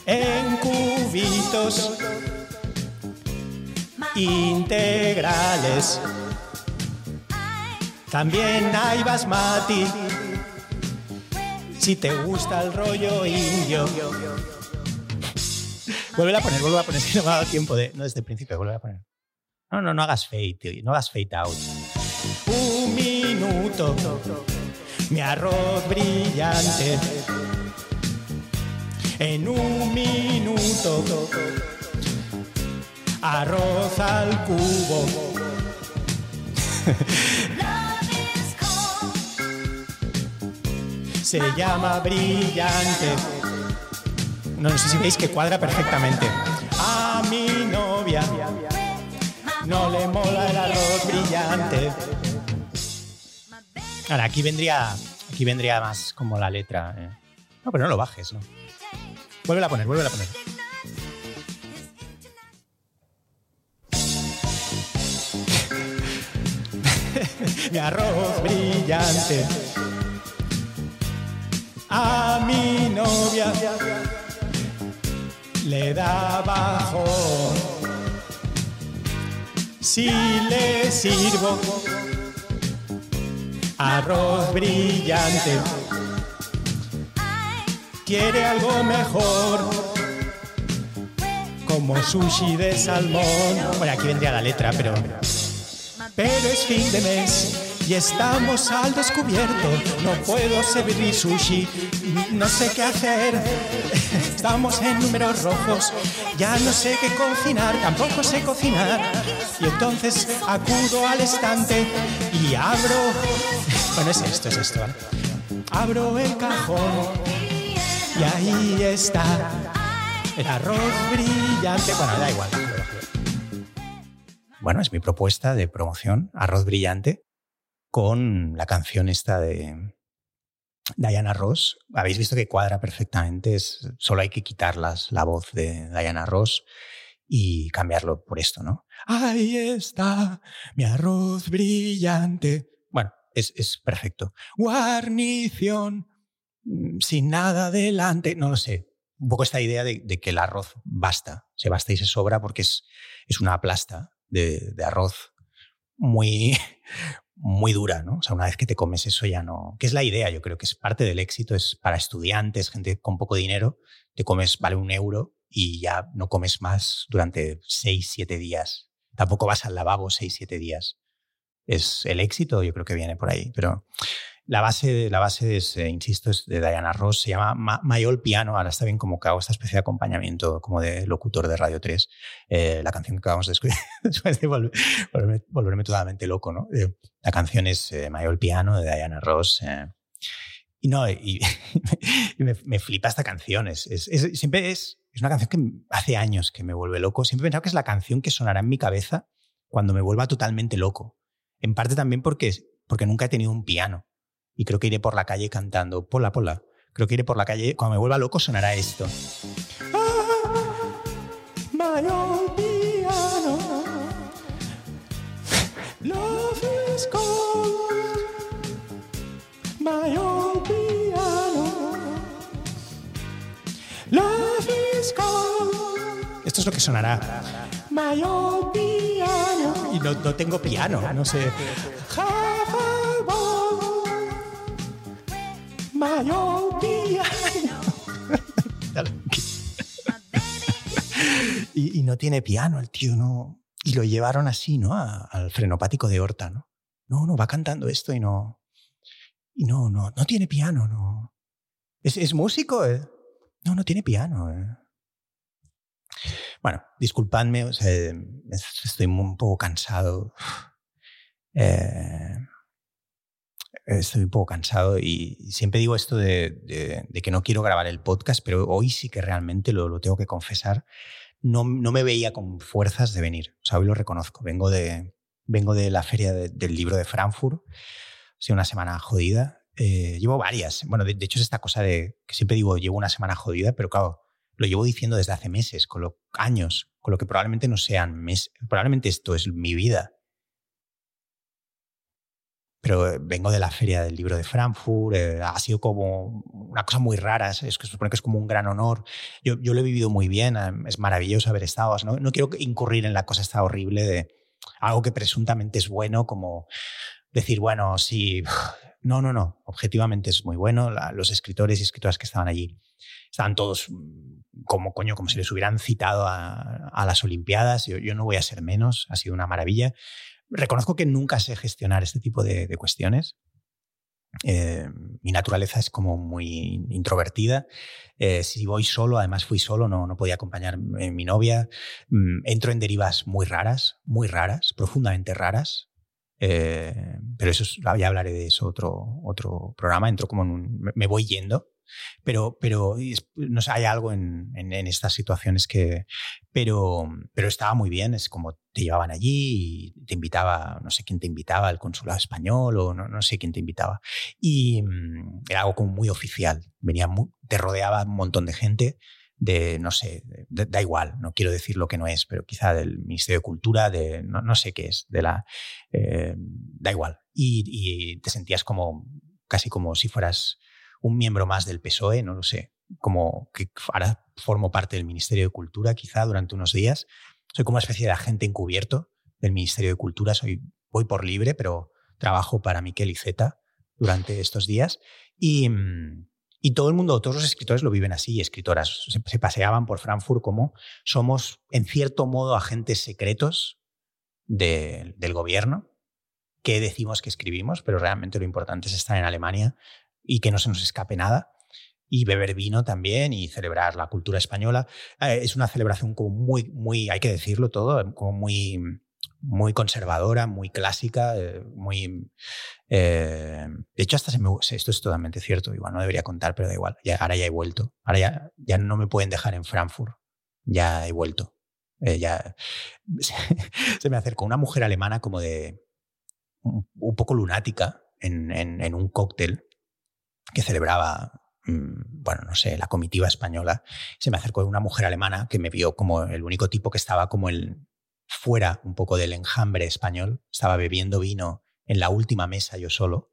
A: En cubitos integrales. También hay basmati. Si te gusta el rollo indio. Vuelve a poner, vuelve a poner, si no me ha dado tiempo de. No, desde el principio, vuelve a poner. No, no, no hagas fade, no hagas fade out. Un minuto, mi arroz brillante. En un minuto, arroz al cubo. Se llama brillante. No, no sé si veis que cuadra perfectamente. A mi novia no le mola el arroz brillante. Ahora, aquí vendría, aquí vendría más como la letra. eh. No, pero no lo bajes, ¿no? Vuelve a poner, vuelve a poner. Mi arroz brillante. A mi novia le da bajón. Si le sirvo arroz brillante, quiere algo mejor, como sushi de salmón. Bueno, aquí vendría la letra, pero. Pero es fin de mes y estamos al descubierto. No puedo servir sushi, no sé qué hacer. Estamos en números rojos, ya no sé qué cocinar, tampoco sé cocinar. Y entonces acudo al estante y abro. Bueno, es esto, es esto, ¿vale? Abro el cajón y ahí está el arroz brillante. Bueno, da igual. Bueno, es mi propuesta de promoción, arroz brillante, con la canción esta de Diana Ross. Habéis visto que cuadra perfectamente, es, solo hay que quitar las, la voz de Diana Ross y cambiarlo por esto, ¿no? Ahí está mi arroz brillante. Bueno, es, es perfecto. Guarnición, mm, sin nada delante, no lo sé. Un poco esta idea de, de que el arroz basta, se basta y se sobra porque es, es una plasta de, de arroz muy, muy dura, ¿no? O sea, una vez que te comes eso ya no... Que es la idea, yo creo que es parte del éxito, es para estudiantes, gente con poco dinero, te comes, vale un euro y ya no comes más durante seis, siete días. Tampoco vas al lavabo seis, siete días. Es el éxito, yo creo que viene por ahí, pero la base, la base es, eh, insisto, es de Diana Ross, se llama Ma Mayol Piano, ahora está bien como que hago esta especie de acompañamiento como de locutor de Radio 3, eh, la canción que acabamos de escuchar, después de volver, volverme, volverme, totalmente loco, ¿no? Eh, la canción es Mayol Piano de Diana Ross. y no, y, y me, me, flipa esta canción, es, es, es, siempre es, es una canción que hace años que me vuelve loco, siempre he pensado que es la canción que sonará en mi cabeza cuando me vuelva totalmente loco. En parte también porque, porque nunca he tenido un piano y creo que iré por la calle cantando pola pola. Creo que iré por la calle, cuando me vuelva loco sonará esto. Ah. Esto es lo que sonará. Y no, no tengo piano, no sé. Y, y, no tiene piano el tío, ¿no? Y lo llevaron así, ¿no? Al frenopático de Horta, ¿no? No, no, va cantando esto y no. Y no, no, no tiene piano, no. ¿Es, es músico? Eh? No, no tiene piano. Eh. Bueno, disculpadme, o sea, estoy un poco cansado. Eh, estoy un poco cansado y siempre digo esto de, que no quiero grabar el podcast, pero hoy sí que realmente lo, lo tengo que confesar. No, no, me veía con fuerzas de venir. O sea, hoy lo reconozco. Vengo de, vengo de la feria de, del libro de Frankfurt. Ha una semana jodida. Eh, llevo varias. Bueno, de, de, hecho es esta cosa de que siempre digo, llevo una semana jodida, pero claro, lo llevo diciendo desde hace meses, con lo, años, con lo que probablemente no sean meses. Probablemente esto es mi vida pero vengo de la feria del libro de Frankfurt, eh, ha sido como una cosa muy rara, es que se supone que es como un gran honor. Yo, yo lo he vivido muy bien, eh, es maravilloso haber estado, no, no quiero incurrir en la cosa esta horrible de algo que presuntamente es bueno, como decir, bueno, sí, no, no, no, objetivamente es muy bueno. los escritores y escritoras que estaban allí estaban todos mm, como coño, como si les hubieran citado a, las Olimpiadas. Yo, no voy a ser menos, ha sido una maravilla. Reconozco que nunca sé gestionar este tipo de, cuestiones. Eh, mi naturaleza es como muy introvertida. Eh, si voy solo, además fui solo, no, no podía acompañar mi novia. Mm, entro en derivas muy raras, muy raras, profundamente raras. Eh, pero eso ya hablaré de eso otro, otro programa. Entro como me voy yendo pero, pero no sé, hay algo en, en, estas situaciones que... Pero, pero estaba muy bien, es como te llevaban allí y te invitaba, no sé quién te invitaba, el consulado español o no, no sé quién te invitaba. Y mm, era algo como muy oficial, venía te rodeaba un montón de gente de, no sé, da igual, no quiero decir lo que no es, pero quizá del Ministerio de Cultura, de no, no sé qué es, de la... Eh, da igual. Y, y, te sentías como, casi como si fueras un miembro más del PSOE, no lo sé, como que ahora formo parte del Ministerio de Cultura quizá durante unos días. Soy como una especie de agente encubierto del Ministerio de Cultura, soy, voy por libre, pero trabajo para Miquel y Zeta durante estos días. Y, y, todo el mundo, todos los escritores lo viven así, escritoras. Se, paseaban por Frankfurt como somos, en cierto modo, agentes secretos del gobierno que decimos que escribimos, pero realmente lo importante es estar en Alemania y que no se nos escape nada. Y beber vino también y celebrar la cultura española. Eh, es una celebración como muy, muy, hay que decirlo todo, como muy, muy conservadora, muy clásica, eh, muy... Eh, de hecho, hasta se me, esto es totalmente cierto, igual no debería contar, pero da igual, ya, ahora ya he vuelto, ahora ya, ya no me pueden dejar en Frankfurt, ya he vuelto. ya, se me acercó una mujer alemana como de un, poco lunática en, en, en un cóctel que celebraba, mm, bueno, no sé, la comitiva española, se me acercó una mujer alemana que me vio como el único tipo que estaba como el fuera un poco del enjambre español, estaba bebiendo vino en la última mesa yo solo,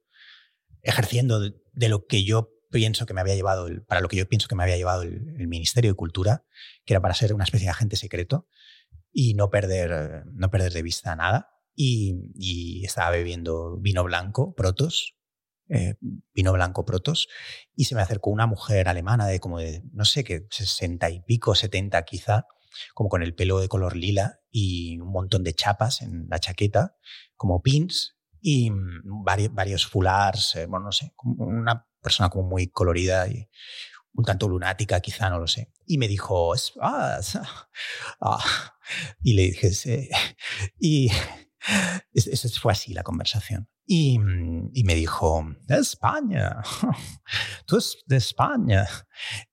A: ejerciendo de lo que yo pienso que me había llevado, para lo que yo pienso que me había llevado el, Ministerio de Cultura, que era para ser una especie de agente secreto y no perder, no perder de vista nada. Y, y estaba bebiendo vino blanco, protos, eh, vino blanco protos, y se me acercó una mujer alemana de como de, no sé qué, sesenta y pico, setenta quizá, como con el pelo de color lila y un montón de chapas en la chaqueta, como pins, y mm, varios, varios fulars, eh, bueno, no sé, una persona como muy colorida y un tanto lunática, quizá, no lo sé. Y me dijo, ah, ah", y le dije, y eso fue así la conversación. Y, y, me dijo, de España, tú es de España.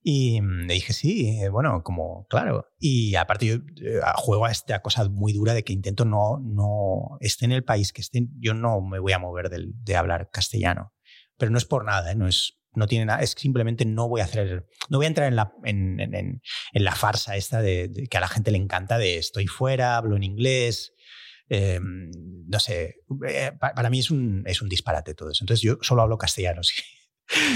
A: Y le dije, sí, bueno, como, claro. Y aparte yo eh, juego a esta cosa muy dura de que intento no, no, esté en el país que esté, yo no me voy a mover de, hablar castellano. Pero no es por nada, ¿eh? no es, no tiene nada, es simplemente no voy a hacer, no voy a entrar en la, en, en, en la farsa esta de, que a la gente le encanta de estoy fuera, hablo en inglés, Em, no sé, eh, para mí es un, es un disparate todo eso. Entonces yo solo hablo castellano.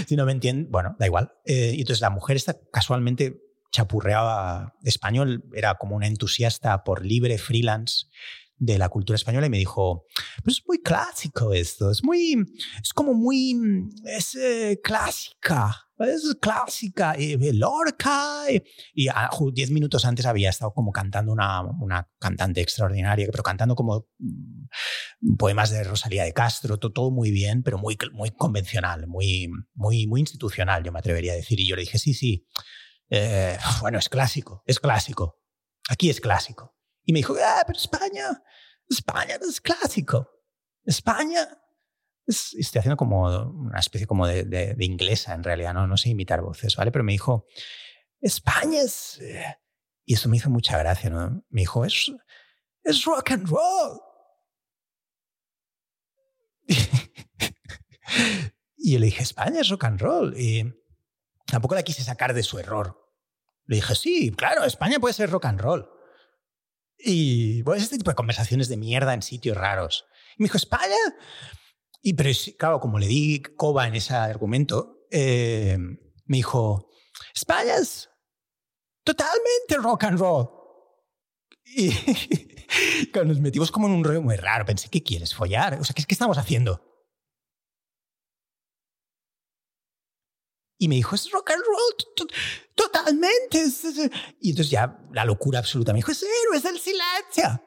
A: Si, no me entienden, bueno, da igual. Eh, y entonces la mujer está casualmente chapurreaba español, era como una entusiasta por libre, freelance de la cultura española y me dijo, pues es muy clásico esto, es muy, es como muy, es eh, clásica, es clásica, y Lorca, y, a, diez minutos antes había estado como cantando una, una cantante extraordinaria, pero cantando como mm, poemas de Rosalía de Castro, todo, todo, muy bien, pero muy, muy convencional, muy, muy, muy institucional, yo me atrevería a decir. Y yo le dije, sí, sí, eh, bueno, es clásico, es clásico, aquí es clásico. Y me dijo, ah, pero España, España es clásico. España estoy haciendo como una especie como de, de, inglesa en realidad, ¿no? no sé imitar voces, ¿vale? Pero me dijo, España es... Eh", y eso me hizo mucha gracia, ¿no? Me dijo, es, es rock and roll. y yo le dije, España es rock and roll. Y tampoco la quise sacar de su error. Le dije, sí, claro, España puede ser rock and roll. Y bueno, este tipo de conversaciones de mierda en sitios raros. Y me dijo, España. Y pero claro, como le di coba en ese argumento, eh, me dijo, España es totalmente rock and roll. y nos metimos como en un rollo muy raro, pensé, ¿qué quieres? ¿Follar? O sea, ¿qué, qué estamos haciendo? Y me dijo, es rock and roll totalmente. Y entonces ya la locura absoluta me dijo, es héroes del silencio.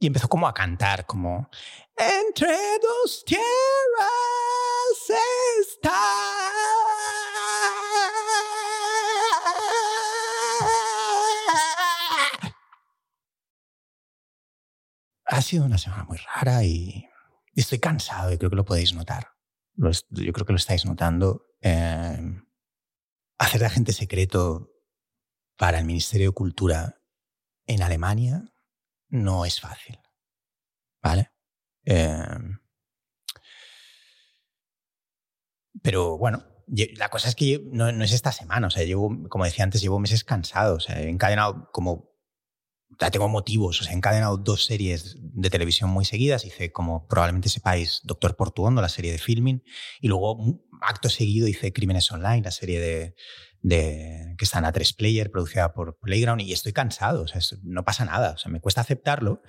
A: Y empezó como a cantar, como, entre dos tierras está. Ha sido una semana muy rara y estoy cansado y creo que lo podéis notar. Yo creo que lo estáis notando. Eh, hacer de agente secreto para el Ministerio de Cultura en Alemania no es fácil. ¿Vale? Em, pero bueno, la cosa es que no, es esta semana, o sea, llevo, como decía antes, llevo meses cansado, o sea, he encadenado como, ya tengo motivos, o sea, he encadenado dos series de televisión muy seguidas, hice como probablemente sepáis Doctor Portuondo, la serie de filming, y luego acto seguido hice Crímenes Online, la serie de, de, que está en A3 Player, producida por Playground, y estoy cansado, o sea, no pasa nada, o sea, me cuesta aceptarlo,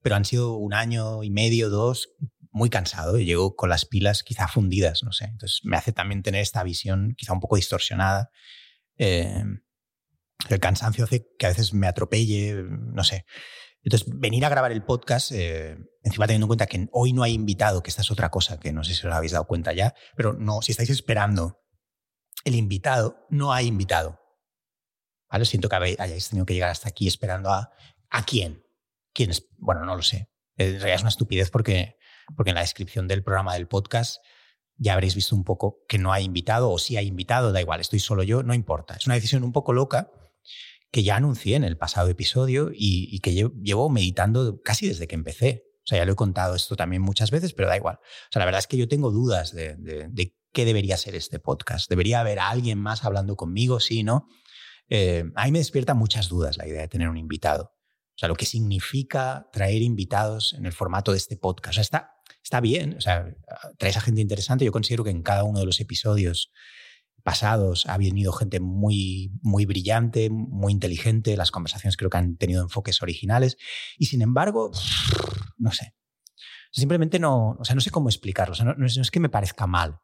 A: pero han sido un año y medio, dos, muy cansado y llego con las pilas quizá fundidas, no sé. Entonces me hace también tener esta visión quizá un poco distorsionada. Eh, el cansancio hace que a veces me atropelle, no sé. Entonces, venir a grabar el podcast, eh, encima teniendo en cuenta que hoy no hay invitado, que esta es otra cosa que no sé si os habéis dado cuenta ya, pero no, si estáis esperando el invitado, no hay invitado. ¿Vale? Siento que hayáis tenido que llegar hasta aquí esperando a ¿a quién? ¿Quién es? Bueno, no lo sé. En realidad es una estupidez porque, porque en la descripción del programa del podcast ya habréis visto un poco que no hay invitado o si hay invitado, da igual, estoy solo yo, no importa. Es una decisión un poco loca que ya anuncié en el pasado episodio y, que llevo meditando casi desde que empecé. O sea, ya lo he contado esto también muchas veces, pero da igual. O sea, la verdad es que yo tengo dudas de, qué debería ser este podcast. ¿Debería haber alguien más hablando conmigo? Sí, ¿no? Eh, a me despierta muchas dudas la idea de tener un invitado. O sea, lo que significa traer invitados en el formato de este podcast. O sea, está, está bien, o sea, traes a gente interesante. Yo considero que en cada uno de los episodios pasados ha venido gente muy, muy brillante, muy inteligente. Las conversaciones creo que han tenido enfoques originales. Y sin embargo, no sé. Simplemente no, o sea, no sé cómo explicarlo. O sea, no, es, que me parezca mal.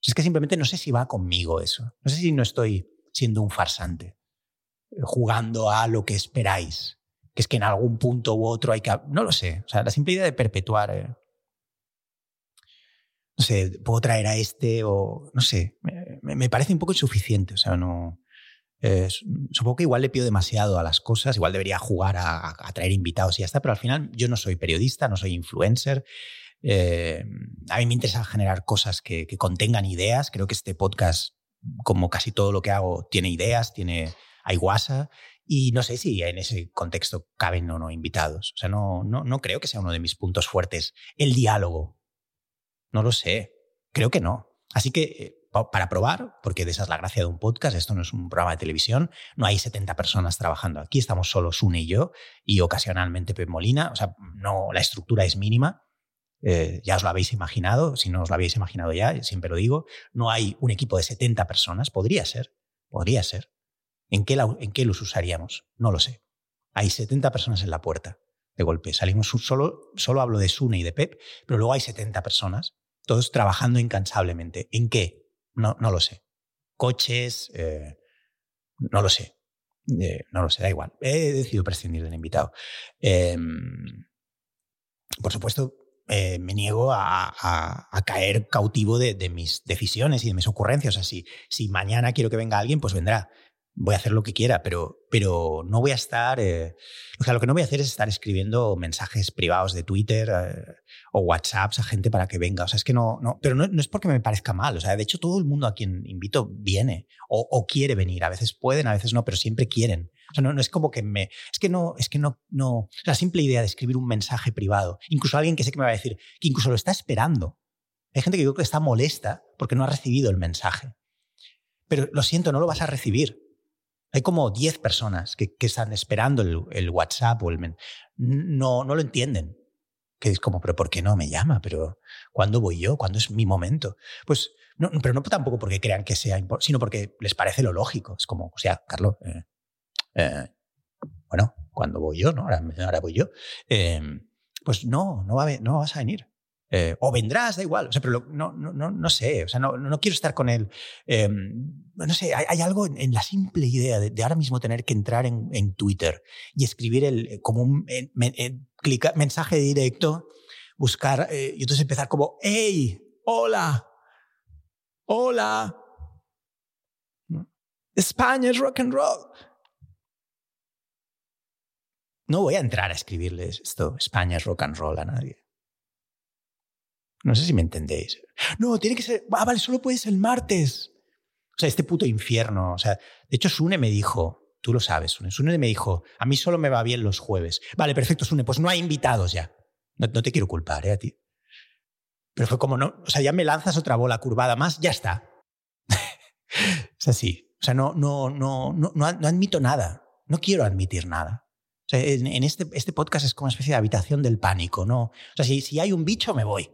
A: Es que simplemente no sé si va conmigo eso. No sé si no estoy siendo un farsante, jugando a lo que esperáis, que es que en algún punto u otro hay que... No lo sé. O sea, la simple idea de perpetuar... Eh, no sé, puedo traer a este o... No sé, me, parece un poco insuficiente. O sea, no... supongo que igual le pido demasiado a las cosas, igual debería jugar a, traer invitados y ya está, pero al final yo no soy periodista, no soy influencer. Eh, a mí me interesa generar cosas que, que, contengan ideas. Creo que este podcast, como casi todo lo que hago, tiene ideas, tiene hay y no sé si en ese contexto caben o no invitados. O sea, no, no, no creo que sea uno de mis puntos fuertes el diálogo. No lo sé. Creo que no. Así que eh, para probar, porque de esa es la gracia de un podcast, esto no es un programa de televisión, no hay 70 personas trabajando aquí, estamos solo Sune y yo, y ocasionalmente Pep Molina, o sea, no, la estructura es mínima, eh, ya os lo habéis imaginado, si no os lo habéis imaginado ya, siempre lo digo, no hay un equipo de 70 personas, podría ser, podría ser, ¿En qué, ¿En qué los usaríamos? No lo sé. Hay 70 personas en la puerta de golpe. Salimos solo, solo hablo de Sune y de Pep, pero luego hay 70 personas, todos trabajando incansablemente. ¿En qué? No, no lo sé. Coches, eh, no lo sé. Eh, no lo sé, da igual. He decidido prescindir del invitado. Em, por supuesto, eh, me niego a, caer cautivo de, mis decisiones y de mis ocurrencias. O si mañana quiero que venga alguien, pues vendrá voy a hacer lo que quiera, pero, pero no voy a estar... Eh, o sea, lo que no voy a hacer es estar escribiendo mensajes privados de Twitter eh, o WhatsApps a gente para que venga. O sea, es que no... no pero no, no, es porque me parezca mal. O sea, de hecho, todo el mundo a quien invito viene o, o, quiere venir. A veces pueden, a veces no, pero siempre quieren. O sea, no, no es como que me... Es que no... Es que no, no... La simple idea de escribir un mensaje privado, incluso alguien que sé que me va a decir, que incluso lo está esperando. Hay gente que yo creo que está molesta porque no ha recibido el mensaje. Pero lo siento, no lo vas a recibir hay como 10 personas que, están esperando el, WhatsApp o el... No, no lo entienden. Que es como, pero ¿por qué no me llama? Pero ¿cuándo voy yo? ¿Cuándo es mi momento? Pues, no, pero no tampoco porque crean que sea importante, sino porque les parece lo lógico. Es como, o sea, Carlos, eh, Eh, bueno, cuando voy yo, ¿no? Ahora, voy yo. Em, pues no, no, va no vas a venir. Eh, o vendrás, da igual. O sea, pero no, no, no, sé. O sea, no, no quiero estar con él. Em, no sé, hay, algo en, la simple idea de, ahora mismo tener que entrar en, en Twitter y escribir el, como un mensaje directo, buscar eh, y entonces empezar como, ¡Hey! ¡Hola! ¡Hola! España es rock and roll. No voy a entrar a escribirles esto, España es rock and roll a nadie. No sé si me entendéis. No, tiene que ser. Ah, vale, solo puedes el martes. O sea, este puto infierno. O sea, de hecho, Sune me dijo, tú lo sabes, Sune. Sune me dijo, a mí solo me va bien los jueves. Vale, perfecto, Sune, pues no hay invitados ya. No, te quiero culpar, ¿eh? A ti. Pero fue como, no, o sea, ya me lanzas otra bola curvada más, ya está. es así. O sea, no, no, no, no, no admito nada. No quiero admitir nada en, este, este podcast es como una especie de habitación del pánico, ¿no? O sea, si, si hay un bicho, me voy.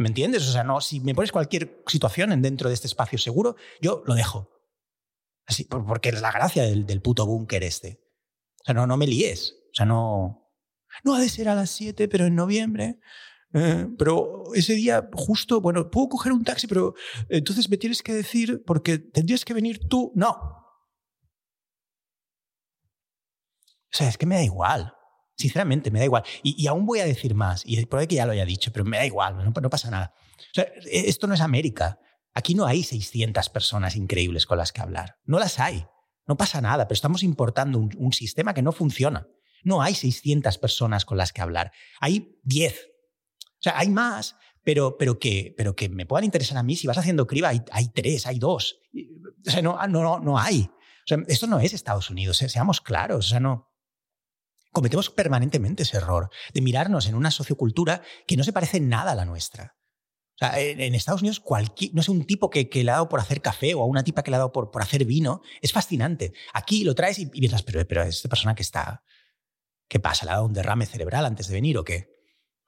A: ¿Me entiendes? O sea, no, si me pones cualquier situación dentro de este espacio seguro, yo lo dejo. Así, porque es la gracia del, puto búnker este. O sea, no, no me líes. O sea, no. No ha de ser a las 7, pero en noviembre. Eh, pero ese día, justo, bueno, puedo coger un taxi, pero entonces me tienes que decir, porque tendrías que venir tú. No, O sea, es que me da igual. Sinceramente, me da igual. Y, aún voy a decir más, y puede que ya lo haya dicho, pero me da igual, no, no pasa nada. O sea, e, esto no es América. Aquí no hay 600 personas increíbles con las que hablar. No las hay. No pasa nada, pero estamos importando un, un sistema que no funciona. No hay 600 personas con las que hablar. Hay 10. O sea, hay más, pero, pero, que, pero que me puedan interesar a mí. Si vas haciendo criba, hay, hay tres, hay dos. O sea, no, no, no hay. O sea, esto no es Estados Unidos, seamos claros. O sea, no, cometemos permanentemente ese error de mirarnos en una sociocultura que no se parece nada a la nuestra. O sea, en Estados Unidos, cualquier, no sé, un tipo que, le ha dado por hacer café o a una tipa que le ha dado por, por hacer vino, es fascinante. Aquí lo traes y, piensas, pero, pero esta persona que está, ¿qué pasa? ¿Le ha dado un derrame cerebral antes de venir o qué?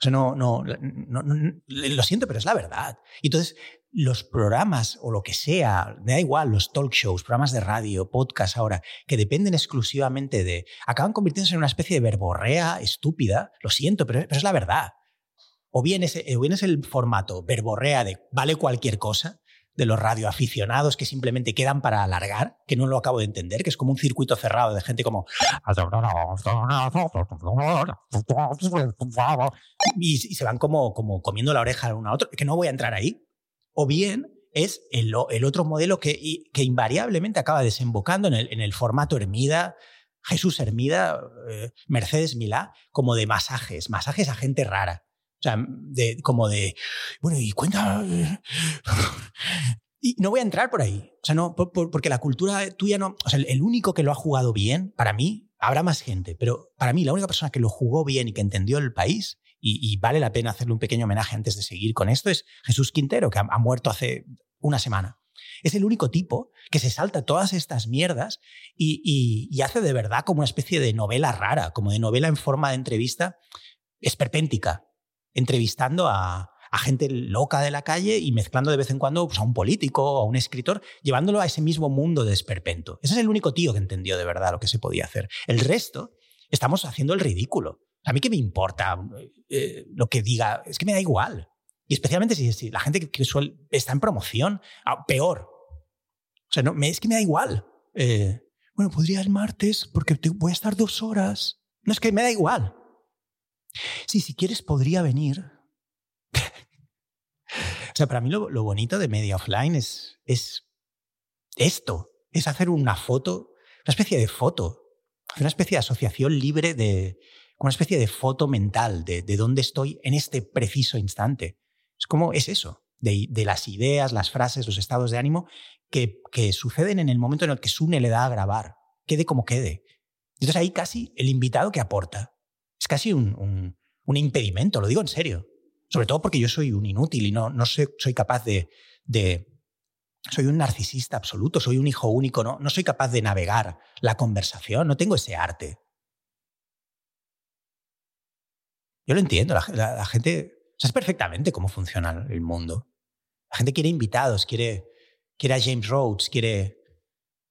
A: O sea, no, no, no, lo siento, pero es la verdad. Y entonces, los programas o lo que sea, me da igual, los talk shows, programas de radio, podcast ahora, que dependen exclusivamente de, acaban convirtiéndose en una especie de verborrea estúpida, lo siento, pero, pero es la verdad. O bien, es, o bien es el formato verborrea de vale cualquier cosa, de los radioaficionados que simplemente quedan para alargar, que no lo acabo de entender, que es como un circuito cerrado de gente como... Y, se van como, como comiendo la oreja uno a otro, que no voy a entrar ahí. O bien es el, otro modelo que, invariablemente acaba desembocando en el, formato Hermida, Jesús Hermida, eh, Mercedes Milá, como de masajes, masajes a gente rara. O sea, como de, bueno, y cuenta... Y no voy a entrar por ahí. O sea, no, porque la cultura tuya no... O sea, el único que lo ha jugado bien, para mí, habrá más gente, pero para mí la única persona que lo jugó bien y que entendió el país, y, vale la pena hacerle un pequeño homenaje antes de seguir con esto, es Jesús Quintero, que ha, muerto hace una semana. Es el único tipo que se salta todas estas mierdas y, y, hace de verdad como una especie de novela rara, como de novela en forma de entrevista esperpéntica entrevistando a, gente loca de la calle y mezclando de vez en cuando pues, a un político o a un escritor, llevándolo a ese mismo mundo de esperpento. Ese es el único tío que entendió de verdad lo que se podía hacer. El resto, estamos haciendo el ridículo. A mí qué me importa eh, lo que diga, es que me da igual. Y especialmente si, la gente que, está en promoción, ah, peor. O sea, no, es que me da igual. Eh, bueno, podría el martes porque voy a estar dos horas. No, es que me da igual. Sí, si quieres podría venir. o sea, para mí lo, bonito de media offline es, es esto, es hacer una foto, una especie de foto, una especie de asociación libre de, una especie de foto mental de, de dónde estoy en este preciso instante. Es como, es eso, de, de, las ideas, las frases, los estados de ánimo que, que suceden en el momento en el que Sune le da a grabar, quede como quede. Entonces ahí casi el invitado que aporta es casi un, un, impedimento, lo digo en serio. Sobre todo porque yo soy un inútil y no, no soy, soy capaz de, de, Soy un narcisista absoluto, soy un hijo único, no, no soy capaz de navegar la conversación, no tengo ese arte. Yo lo entiendo, la, gente... Sabes perfectamente cómo funciona el mundo. La gente quiere invitados, quiere, quiere a James Rhodes, quiere...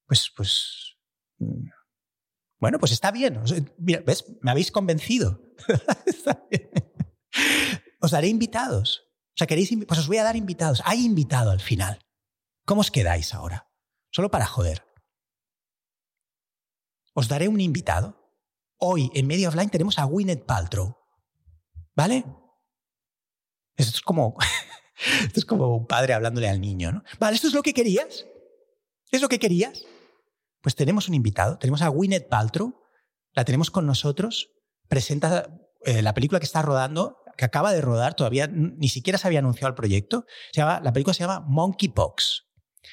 A: Pues, pues... Mm, Bueno, pues está bien. ¿ves? Me habéis convencido. os daré invitados. O sea, queréis, pues os voy a dar invitados. Hay invitado al final. ¿Cómo os quedáis ahora? Solo para joder. Os daré un invitado. Hoy en Media Offline tenemos a Gwyneth Paltrow. ¿Vale? Esto es como, esto es como un padre hablándole al niño, ¿no? Vale, ¿esto es lo que querías? ¿Es lo que querías? Pues tenemos un invitado, tenemos a Gwyneth Paltrow, la tenemos con nosotros, presenta eh, la película que está rodando, que acaba de rodar, todavía ni siquiera se había anunciado el proyecto. Se llama, la película se llama Monkeypox.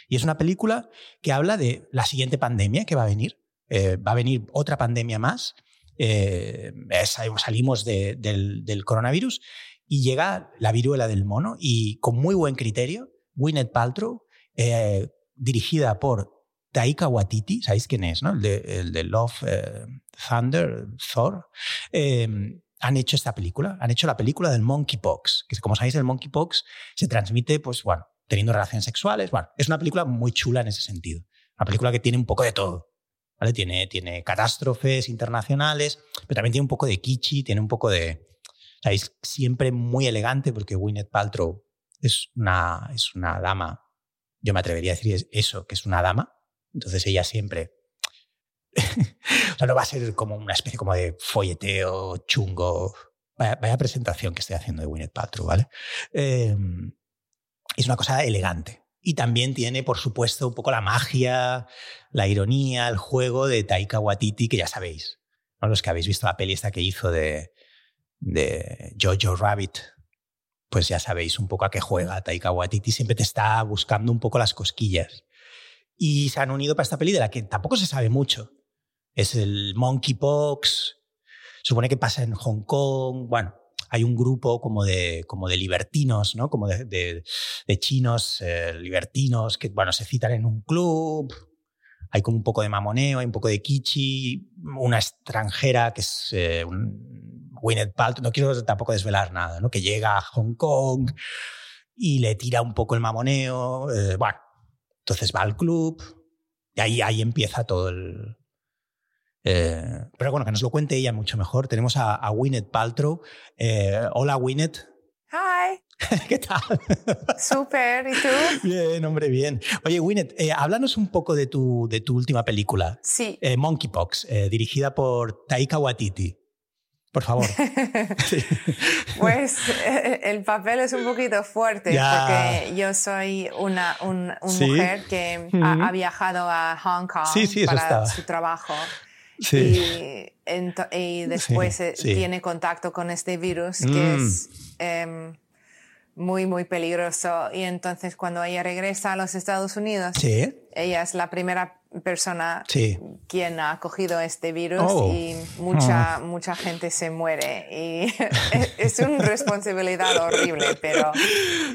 A: Y es una película que habla de la siguiente pandemia que va a venir. Eh, va a venir otra pandemia más. Eh, salimos del, coronavirus y llega la viruela del mono y con muy buen criterio, Gwyneth Paltrow, dirigida por Taika Waititi, ¿sabéis quién es? No? El, de, Love, eh, Thunder, Thor. Han hecho esta película, han hecho la película del monkeypox, que como sabéis el monkeypox se transmite, pues bueno, teniendo relaciones sexuales. Bueno, es una película muy chula en ese sentido. Una película que tiene un poco de todo. ¿Vale? Tiene, tiene catástrofes internacionales, pero también tiene un poco de kitschy, tiene un poco de... Sabéis, siempre muy elegante porque Gwyneth Paltrow es una, es una dama, yo me atrevería a decir eso, que es una dama, entonces ella siempre... o sea, no va a ser como una especie como de folleteo chungo. Vaya, presentación que estoy haciendo de Winnet Paltrow, ¿vale? Em, es una cosa elegante. Y también tiene, por supuesto, un poco la magia, la ironía, el juego de Taika Waititi, que ya sabéis. ¿no? Los que habéis visto la peli esta que hizo de, de Jojo Rabbit, pues ya sabéis un poco a qué juega Taika Waititi. Siempre te está buscando un poco las cosquillas y se han unido para esta peli de la que tampoco se sabe mucho. Es el Monkeypox, supone que pasa en Hong Kong, bueno, hay un grupo como de, como de libertinos, ¿no? como de, chinos eh, libertinos que bueno, se citan en un club, hay como un poco de mamoneo, hay un poco de kichi, una extranjera que es eh, un Gwyneth Paltrow, no quiero tampoco desvelar nada, ¿no? que llega a Hong Kong y le tira un poco el mamoneo, eh, bueno, entonces va al club y ahí, ahí empieza todo el... Eh, pero bueno, que nos lo cuente ella mucho mejor. Tenemos a, a Winnet Paltrow. Eh, hola, Winnet.
B: Hi.
A: ¿Qué tal?
B: Súper, ¿y tú?
A: Bien, hombre, bien. Oye, Winnet, eh, háblanos un poco de tu, de tu última película.
B: Sí.
A: Monkeypox, dirigida por Taika Waititi por favor.
B: Pues el papel es un poquito fuerte porque yo soy una, mujer que ha, viajado a Hong Kong para su trabajo. Y, y, después eh, tiene contacto con este virus que mm. es em, muy, muy peligroso. Y entonces cuando ella regresa a los Estados Unidos, ella es la primera persona quien ha cogido este virus oh. y mucha, ah. mucha gente se muere. Y es una responsabilidad horrible, pero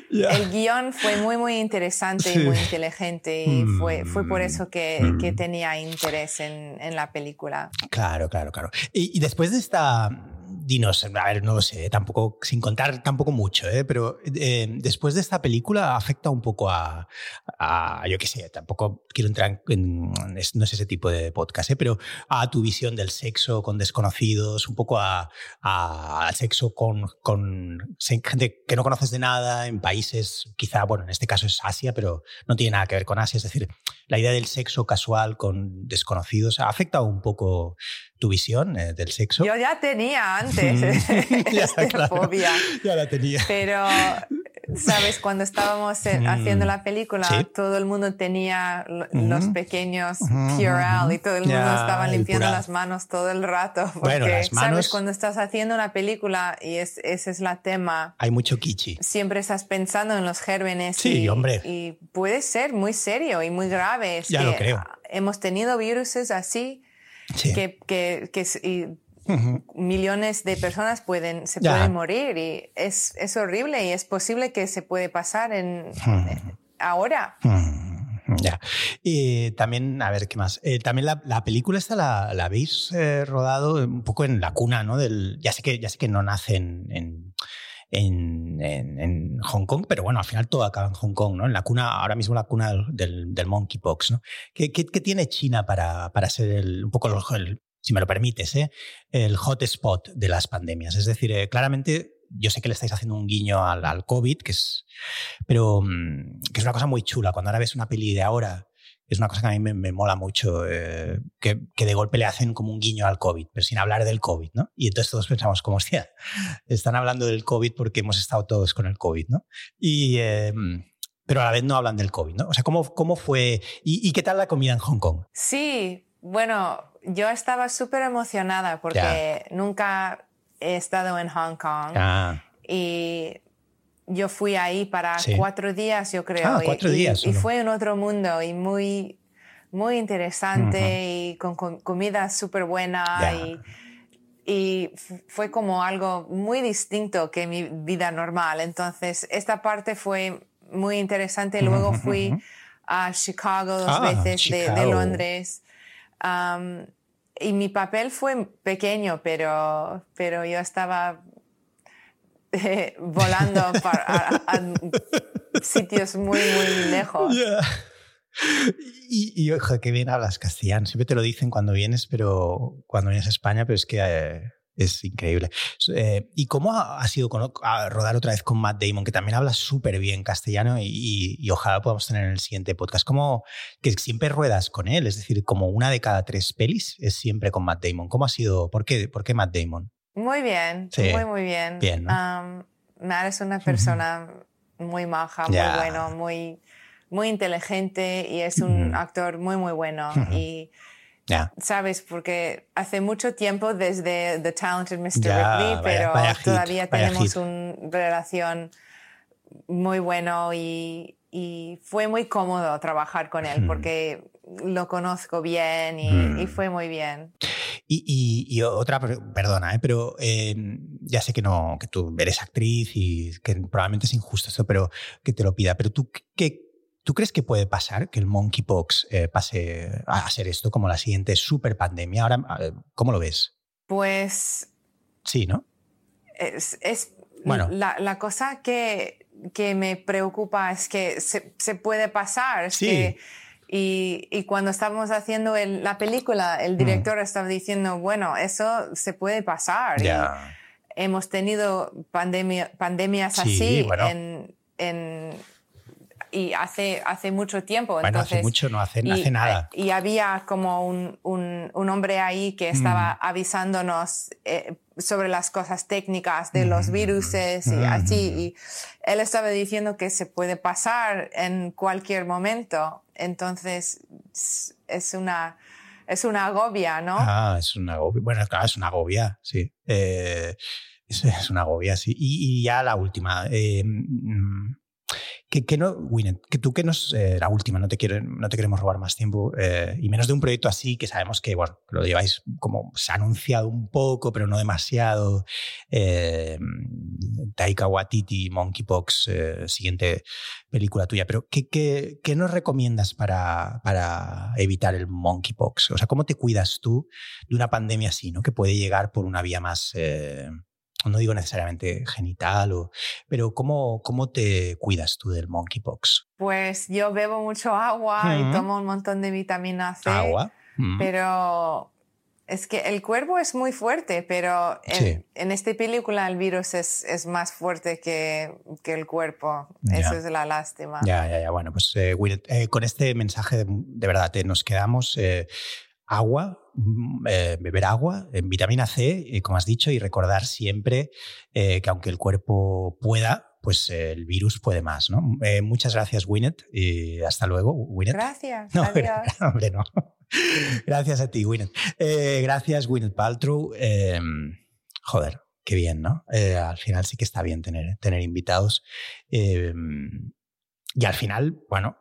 B: el guion fue muy, muy interesante y muy inteligente y fue, fue por eso que, mm. que tenía interés en, en, la película.
A: Claro, claro, claro. y después de esta dinos, a ver, no lo sé, tampoco, sin contar tampoco mucho, ¿eh? pero eh, después de esta película afecta un poco a, yo qué sé, tampoco quiero entrar en, no es ese tipo de podcast, ¿eh? pero a tu visión del sexo con desconocidos, un poco a, al sexo con, con gente que no conoces de nada en países, quizá, bueno, en este caso es Asia, pero no tiene nada que ver con Asia, es decir, la idea del sexo casual con desconocidos afecta un poco tu visión eh, del sexo.
B: Yo ya tenía antes ya, fobia.
A: Ya la tenía.
B: Pero, ¿sabes? Cuando estábamos eh, mm. haciendo la película, todo el mundo tenía los pequeños Purell y todo el mundo estaba limpiando las manos todo el rato. Porque, bueno, las manos... ¿sabes? Cuando estás haciendo una película y es, ese es la tema...
A: Hay mucho kichi.
B: Siempre estás pensando en los gérmenes.
A: Sí,
B: y,
A: hombre.
B: Y puede ser muy serio y muy grave.
A: ya lo creo.
B: Hemos tenido viruses así que, que, que millones de personas pueden, se pueden morir y es, es, horrible y es posible que se puede pasar en, ahora.
A: Ya. Y también, a ver, ¿qué más? Eh, también la, la, película esta la, la habéis eh, rodado un poco en la cuna, ¿no? Del, ya, sé que, ya sé que no nace en, en en, Hong Kong, pero bueno, al final todo acaba en Hong Kong, ¿no? En la cuna, ahora mismo la cuna del, monkeypox, ¿no? ¿Qué, qué, qué tiene China para, para ser un poco el, si me lo permites, ¿eh? el hotspot de las pandemias. Es decir, eh, claramente yo sé que le estáis haciendo un guiño al, COVID, que es, pero mm, que es una cosa muy chula. Cuando ahora ves una peli de ahora, es una cosa que a mí me, mola mucho, eh, que, de golpe le hacen como un guiño al COVID, pero sin hablar del COVID, ¿no? Y entonces todos pensamos, como, hostia, están hablando del COVID porque hemos estado todos con el COVID, ¿no? Y, em, pero a la vez no hablan del COVID, ¿no? O sea, ¿cómo, cómo fue y, qué tal la comida en Hong Kong?
B: Sí, bueno, yo estaba súper emocionada porque nunca he estado en Hong Kong. Ah. Y yo fui ahí para cuatro días, yo creo.
A: Ah, cuatro
B: y,
A: días.
B: Y, fue en otro mundo y muy, muy interesante y con, comida súper buena. Y, y, fue como algo muy distinto que mi vida normal. Entonces, esta parte fue muy interesante. Luego fui a Chicago dos ah, veces de, Londres y mi papel fue pequeño, pero, pero yo estaba volando a, sitios muy, muy lejos.
A: Y, y, ojo, qué bien hablas castellano. Siempre te lo dicen cuando vienes, pero cuando vienes a España, pero es que eh, es increíble. Eh, ¿Y cómo ha, sido rodar otra vez con Matt Damon, que también habla súper bien castellano y, ojalá podamos tener en el siguiente podcast? ¿Cómo que siempre ruedas con él? Es decir, como una de cada tres pelis es siempre con Matt Damon. ¿Cómo ha sido? ¿Por qué, por qué Matt Damon?
B: Muy bien, muy, muy bien.
A: bien
B: Matt es una persona muy maja, muy bueno, muy, muy inteligente y es un actor muy, muy bueno. Y ¿Sabes? Porque hace mucho tiempo desde The Talented Mr. Ripley, pero todavía tenemos una relación muy bueno y, fue muy cómodo trabajar con él porque lo conozco bien y, fue muy bien.
A: Y, otra, perdona, ¿eh? pero em, ya sé que no, que tú eres actriz y que probablemente es injusto esto, pero que te lo pida. Pero tú, ¿qué, ¿Tú crees que puede pasar que el monkeypox eh, pase a ser esto como la siguiente super pandemia? Ahora, ¿cómo lo ves?
B: Pues.
A: Sí, ¿no?
B: Es, bueno. la, cosa que, que, me preocupa es que se, puede pasar. sí. Y, cuando estábamos haciendo la película, el mm. director estaba diciendo, bueno, eso se puede pasar. hemos tenido pandemia, pandemias así en, en y hace, hace mucho tiempo.
A: Bueno, hace mucho, no hace, nada.
B: Y había como un, un, hombre ahí que estaba mm. avisándonos eh, sobre las cosas técnicas de los mm. virus y mm. así. Y él estaba diciendo que se puede pasar en cualquier momento. Entonces, es una, es una agobia, ¿no?
A: Ah, es una agobia. Bueno, claro, es una agobia, sí. Eh, es, una agobia, sí. Y, ya la última. Eh, que, no, que tú que nos, eh, la última, no te, no te queremos robar más tiempo, eh, y menos de un proyecto así que sabemos que, bueno, lo lleváis como, se ha anunciado un poco, pero no demasiado. Eh, Taika Waititi, Monkeypox, siguiente película tuya, pero ¿qué, qué, qué nos recomiendas para, para, evitar el Monkeypox? O sea, ¿cómo te cuidas tú de una pandemia así, ¿no? que puede llegar por una vía más no digo necesariamente genital, o, pero ¿cómo, ¿cómo te cuidas tú del monkeypox?
B: Pues yo bebo mucho agua y tomo un montón de vitamina C.
A: Agua.
B: Pero es que el cuerpo es muy fuerte, pero en, en esta película el virus es, es más fuerte que, que el cuerpo. Eso es la lástima.
A: Ya, ya, ya. Bueno, pues eh, eh, con este mensaje de, verdad nos quedamos. Eh, agua, mm, eh, beber agua, en vitamina C, eh, como has dicho, y recordar siempre eh, que aunque el cuerpo pueda, pues el virus puede más. ¿no? muchas gracias, Winnet, y hasta luego, Winnet.
B: Gracias.
A: No, hombre, no. gracias a ti, Winnet. gracias, Winnet Paltrow. Em, joder, qué bien, ¿no? al final sí que está bien tener, tener invitados. Em, y al final, bueno,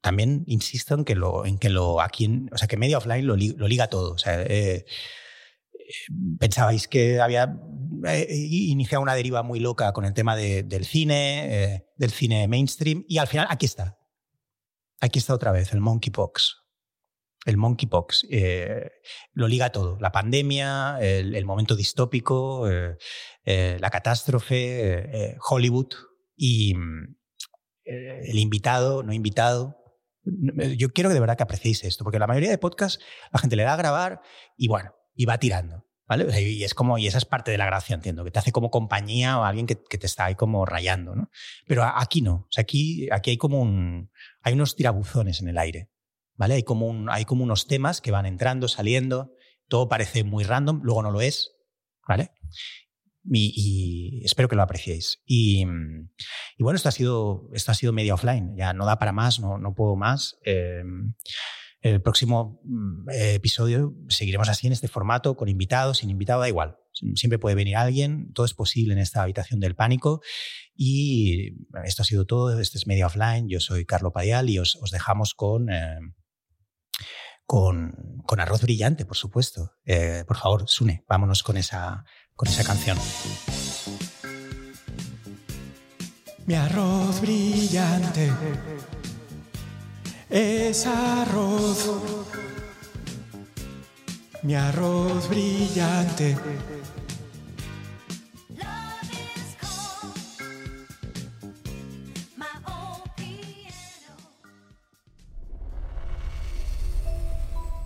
A: también insisto en que lo, en que lo aquí, o sea, que media offline lo, liga todo. Sea, eh, pensabais que había eh, iniciado una deriva muy loca con el tema del cine, eh, del cine mainstream, y al final aquí está. Aquí está otra vez el monkeypox. El monkeypox lo liga todo. La pandemia, el, momento distópico, la catástrofe, Hollywood y mm, el invitado, no invitado, yo quiero que de verdad que apreciéis esto, porque la mayoría de podcasts la gente le da a grabar y bueno, y va tirando. ¿Vale? Y es como, y esa es parte de la gracia, entiendo, que te hace como compañía o alguien que, te está ahí como rayando, ¿no? Pero aquí no. O sea, aquí, aquí hay como un, hay unos tirabuzones en el aire, ¿vale? Hay como, un, hay como unos temas que van entrando, saliendo, todo parece muy random, luego no lo es, ¿vale? Y, espero que lo apreciéis. Y, bueno, esto ha, sido, esto ha sido media offline, ya no da para más, no, no puedo más. Eh, el próximo mm, episodio seguiremos así en este formato, con invitados, sin invitado, da igual. Siempre puede venir alguien, todo es posible en esta habitación del pánico. Y esto ha sido todo, este es Media Offline, yo soy Carlo Padial y os, dejamos con, eh, con, con, arroz brillante, por supuesto. Eh, por favor, Sune, vámonos con esa, con esa canción.
C: Mi arroz brillante es arroz. Mi arroz brillante.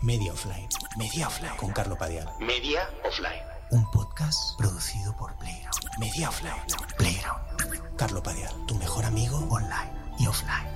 A: Media Offline. Media Offline. Con Carlo Padial.
D: Media Offline
A: un podcast producido por Playground. Media Offline. Playground. Carlo Padial, tu mejor amigo online y offline.